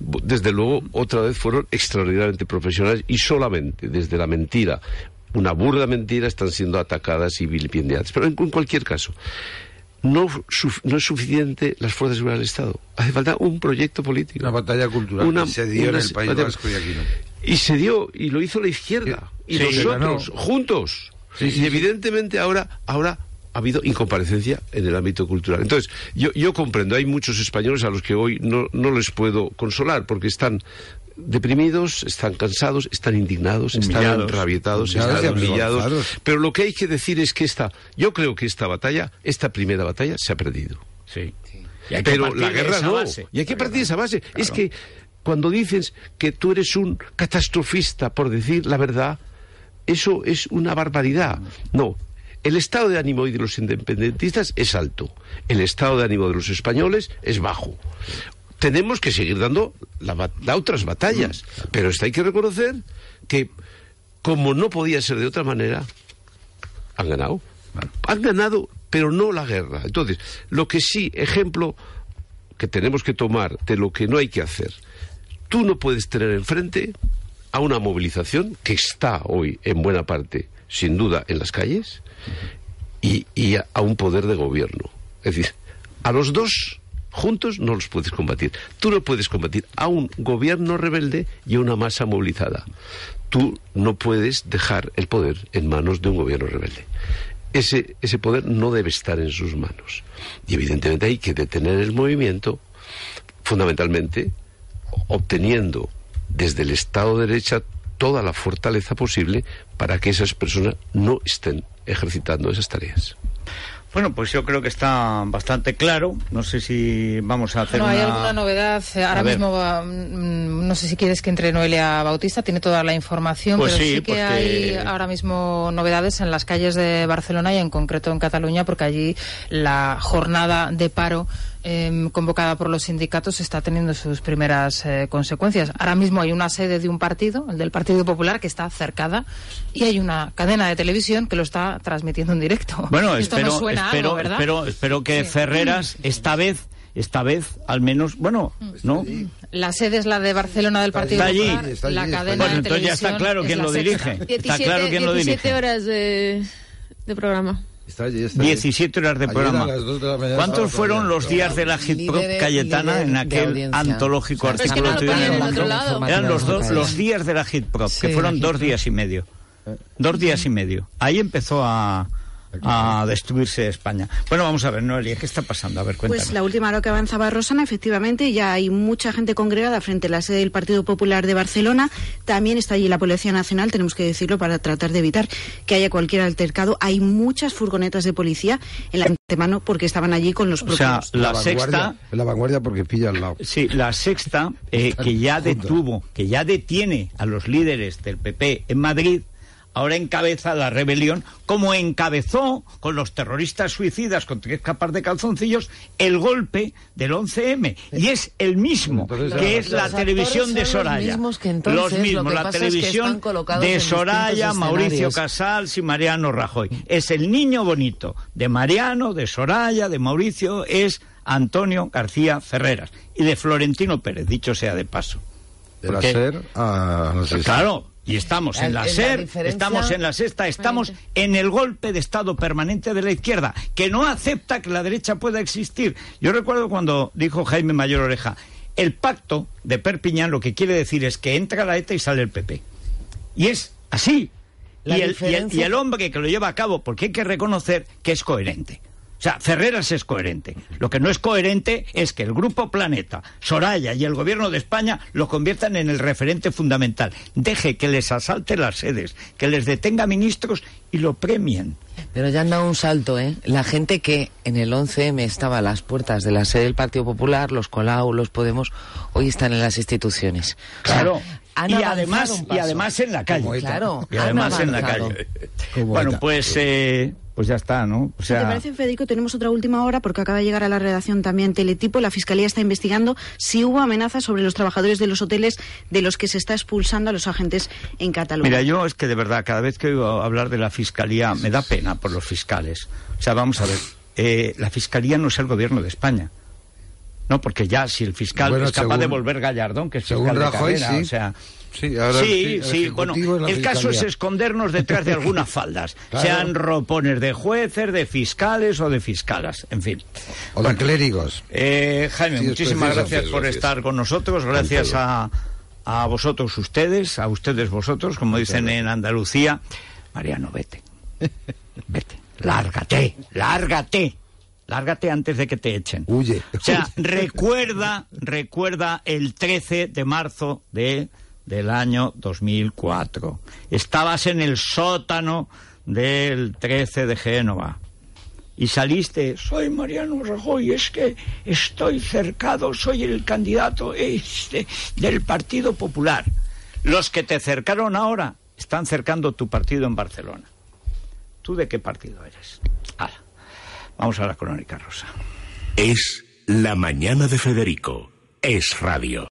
desde luego otra vez fueron extraordinariamente profesionales y solamente desde la mentira, una burda mentira, están siendo atacadas y vilipendiadas. Pero en, en cualquier caso, no, no es suficiente las fuerzas de seguridad del Estado. Hace falta un proyecto político. Una batalla cultural Una- que se dio una en el País batalla- Vasco y aquí no. Y se dio, y lo hizo la izquierda. Y Sí, nosotros, juntos. Sí, sí, y evidentemente ahora, ahora ha habido incomparecencia en el ámbito cultural. Entonces, yo, yo comprendo, hay muchos españoles a los que hoy no, no les puedo consolar porque están deprimidos, están cansados, están indignados, están Humillados. enrabietados, Humillados y están humillados. Pero lo que hay que decir es que esta, yo creo que esta batalla, esta primera batalla, se ha perdido. Sí. Pero la guerra no. base. Y hay que partir de esa base. Es que cuando dices que tú eres un catastrofista por decir la verdad, eso es una barbaridad. No. El estado de ánimo hoy de los independentistas es alto. El estado de ánimo de los españoles es bajo. Tenemos que seguir dando la otras batallas. Pero esto hay que reconocer que, como no podía ser de otra manera, han ganado. Han ganado, pero no la guerra. Entonces, lo que sí, ejemplo que tenemos que tomar de lo que no hay que hacer. Tú no puedes tener enfrente a una movilización que está hoy en buena parte, sin duda, en las calles y, y a, a un poder de gobierno. Es decir, a los dos juntos no los puedes combatir. Tú no puedes combatir a un gobierno rebelde y a una masa movilizada. Tú no puedes dejar el poder en manos de un gobierno rebelde. Ese, ese poder no debe estar en sus manos. Y evidentemente hay que detener el movimiento, fundamentalmente obteniendo desde el Estado de Derecha toda la fortaleza posible para que esas personas no estén ejercitando esas tareas. Bueno, pues yo creo que está bastante claro. No sé si vamos a hacer No, hay una... alguna novedad. Ahora mismo, va, mm, no sé si quieres que entre Noelia Bautista, tiene toda la información, Pues pero sí, sí, que porque- hay ahora mismo novedades en las calles de Barcelona y en concreto en Cataluña, porque allí la jornada de paro em, convocada por los sindicatos está teniendo sus primeras eh, consecuencias. Ahora mismo hay una sede de un partido, el del Partido Popular, que está cercada y hay una cadena de televisión que lo está transmitiendo en directo. Bueno, Esto espero, me suena espero, algo, ¿verdad? espero, espero que Ferreras esta vez, esta vez, al menos, bueno, ¿no? La sede es la de Barcelona del Partido Está allí. Popular. Está allí, la está cadena allí. de Pues entonces ya está claro quién lo dirige. Está claro quién lo 17 dirige. horas de, de programa. Está allí, está allí. 17 horas de Ayer programa. a las dos de la mañana ¿Cuántos fueron los días de la hit prop Líder- Cayetana líder en aquel antológico O sea, es que artículo no lo tuyo en el mundo? otro lado. Eran los dos, los días de la hit prop, que fueron dos días y medio. Dos días y medio. Ahí empezó a, a destruirse España. Bueno, vamos a ver, Noelia, ¿qué está pasando? A ver, cuéntanos. Pues la última hora que avanzaba Rosana, efectivamente, ya hay mucha gente congregada frente a la sede del Partido Popular de Barcelona. También está allí la Policía Nacional, tenemos que decirlo, para tratar de evitar que haya cualquier altercado. Hay muchas furgonetas de policía en la antemano porque estaban allí con los O propios. sea, la, sexta... La vanguardia porque pilla al lado. Sí, la sexta, eh, que ya detuvo, que ya detiene a los líderes del PP en Madrid, ahora encabeza la rebelión, como encabezó con los terroristas suicidas con tres capas de calzoncillos el golpe del 11M. Y es el mismo, Entonces, que es la televisión de los Soraya. mismos que entonces, los lo mismos, que la pasa es que televisión de Soraya, Mauricio. Casals y Mariano Rajoy. Es el niño bonito de Mariano, de Soraya, de Mauricio, es Antonio García Ferreras y de Florentino Pérez, dicho sea de paso. A sexta. Claro, y estamos en la En la SER, diferencia- estamos en la sexta, estamos en el golpe de Estado permanente de la izquierda, que no acepta que la derecha pueda existir. Yo recuerdo cuando dijo Jaime Mayor Oreja, el pacto de Perpiñán lo que quiere decir es que entra la ETA y sale el PP. Y es así. El- y el hombre que lo lleva a cabo, porque hay que reconocer que es coherente. O sea, Ferreras es coherente. Lo que no es coherente es que el Grupo Planeta, Soraya y el Gobierno de España lo conviertan en el referente fundamental. Deje que les asalte las sedes, que les detenga ministros y lo premien. Pero ya han dado un salto, ¿eh? La gente que en el 11M estaba a las puertas de la sede del Partido Popular, los Colau, los Podemos, hoy están en las instituciones. O sea, Claro. han y además, y además en la calle. Claro, y además en la calle. Bueno, pues, eh, pues ya está, ¿no? O sea, te parece, Federico, tenemos otra última hora porque acaba de llegar a la redacción también Teletipo. La Fiscalía está investigando si hubo amenazas sobre los trabajadores de los hoteles de los que se está expulsando a los agentes en Cataluña. Mira, yo es que de verdad, cada vez que oigo hablar de la fiscalía, me da pena por los fiscales. O sea, vamos a ver, eh, la fiscalía no es el gobierno de España. No, porque ya si el fiscal Bueno, es capaz según- de volver Gallardón, que es según fiscal de Rajoy, sí. o sea... Sí, ahora sí, el bueno, el caso es escondernos detrás de algunas faldas, Claro. sean ropones de jueces, de fiscales o de fiscalas, en fin. O de clérigos. Eh, Jaime, Sí, muchísimas gracias por gracias. estar con nosotros, gracias a, a vosotros ustedes, a ustedes vosotros, como dicen en Andalucía. Mariano, vete, vete, lárgate, lárgate, lárgate antes de que te echen. Huye. O sea, recuerda, recuerda el 13 de marzo de, del año 2004. Estabas en el sótano del 13 de Génova y saliste, soy Mariano Rajoy, es que estoy cercado, soy el candidato este del Partido Popular. Los que te cercaron ahora están cercando tu partido en Barcelona. ¿Tú de qué partido eres? Vamos a la crónica rosa. Es la mañana de Federico. Es radio.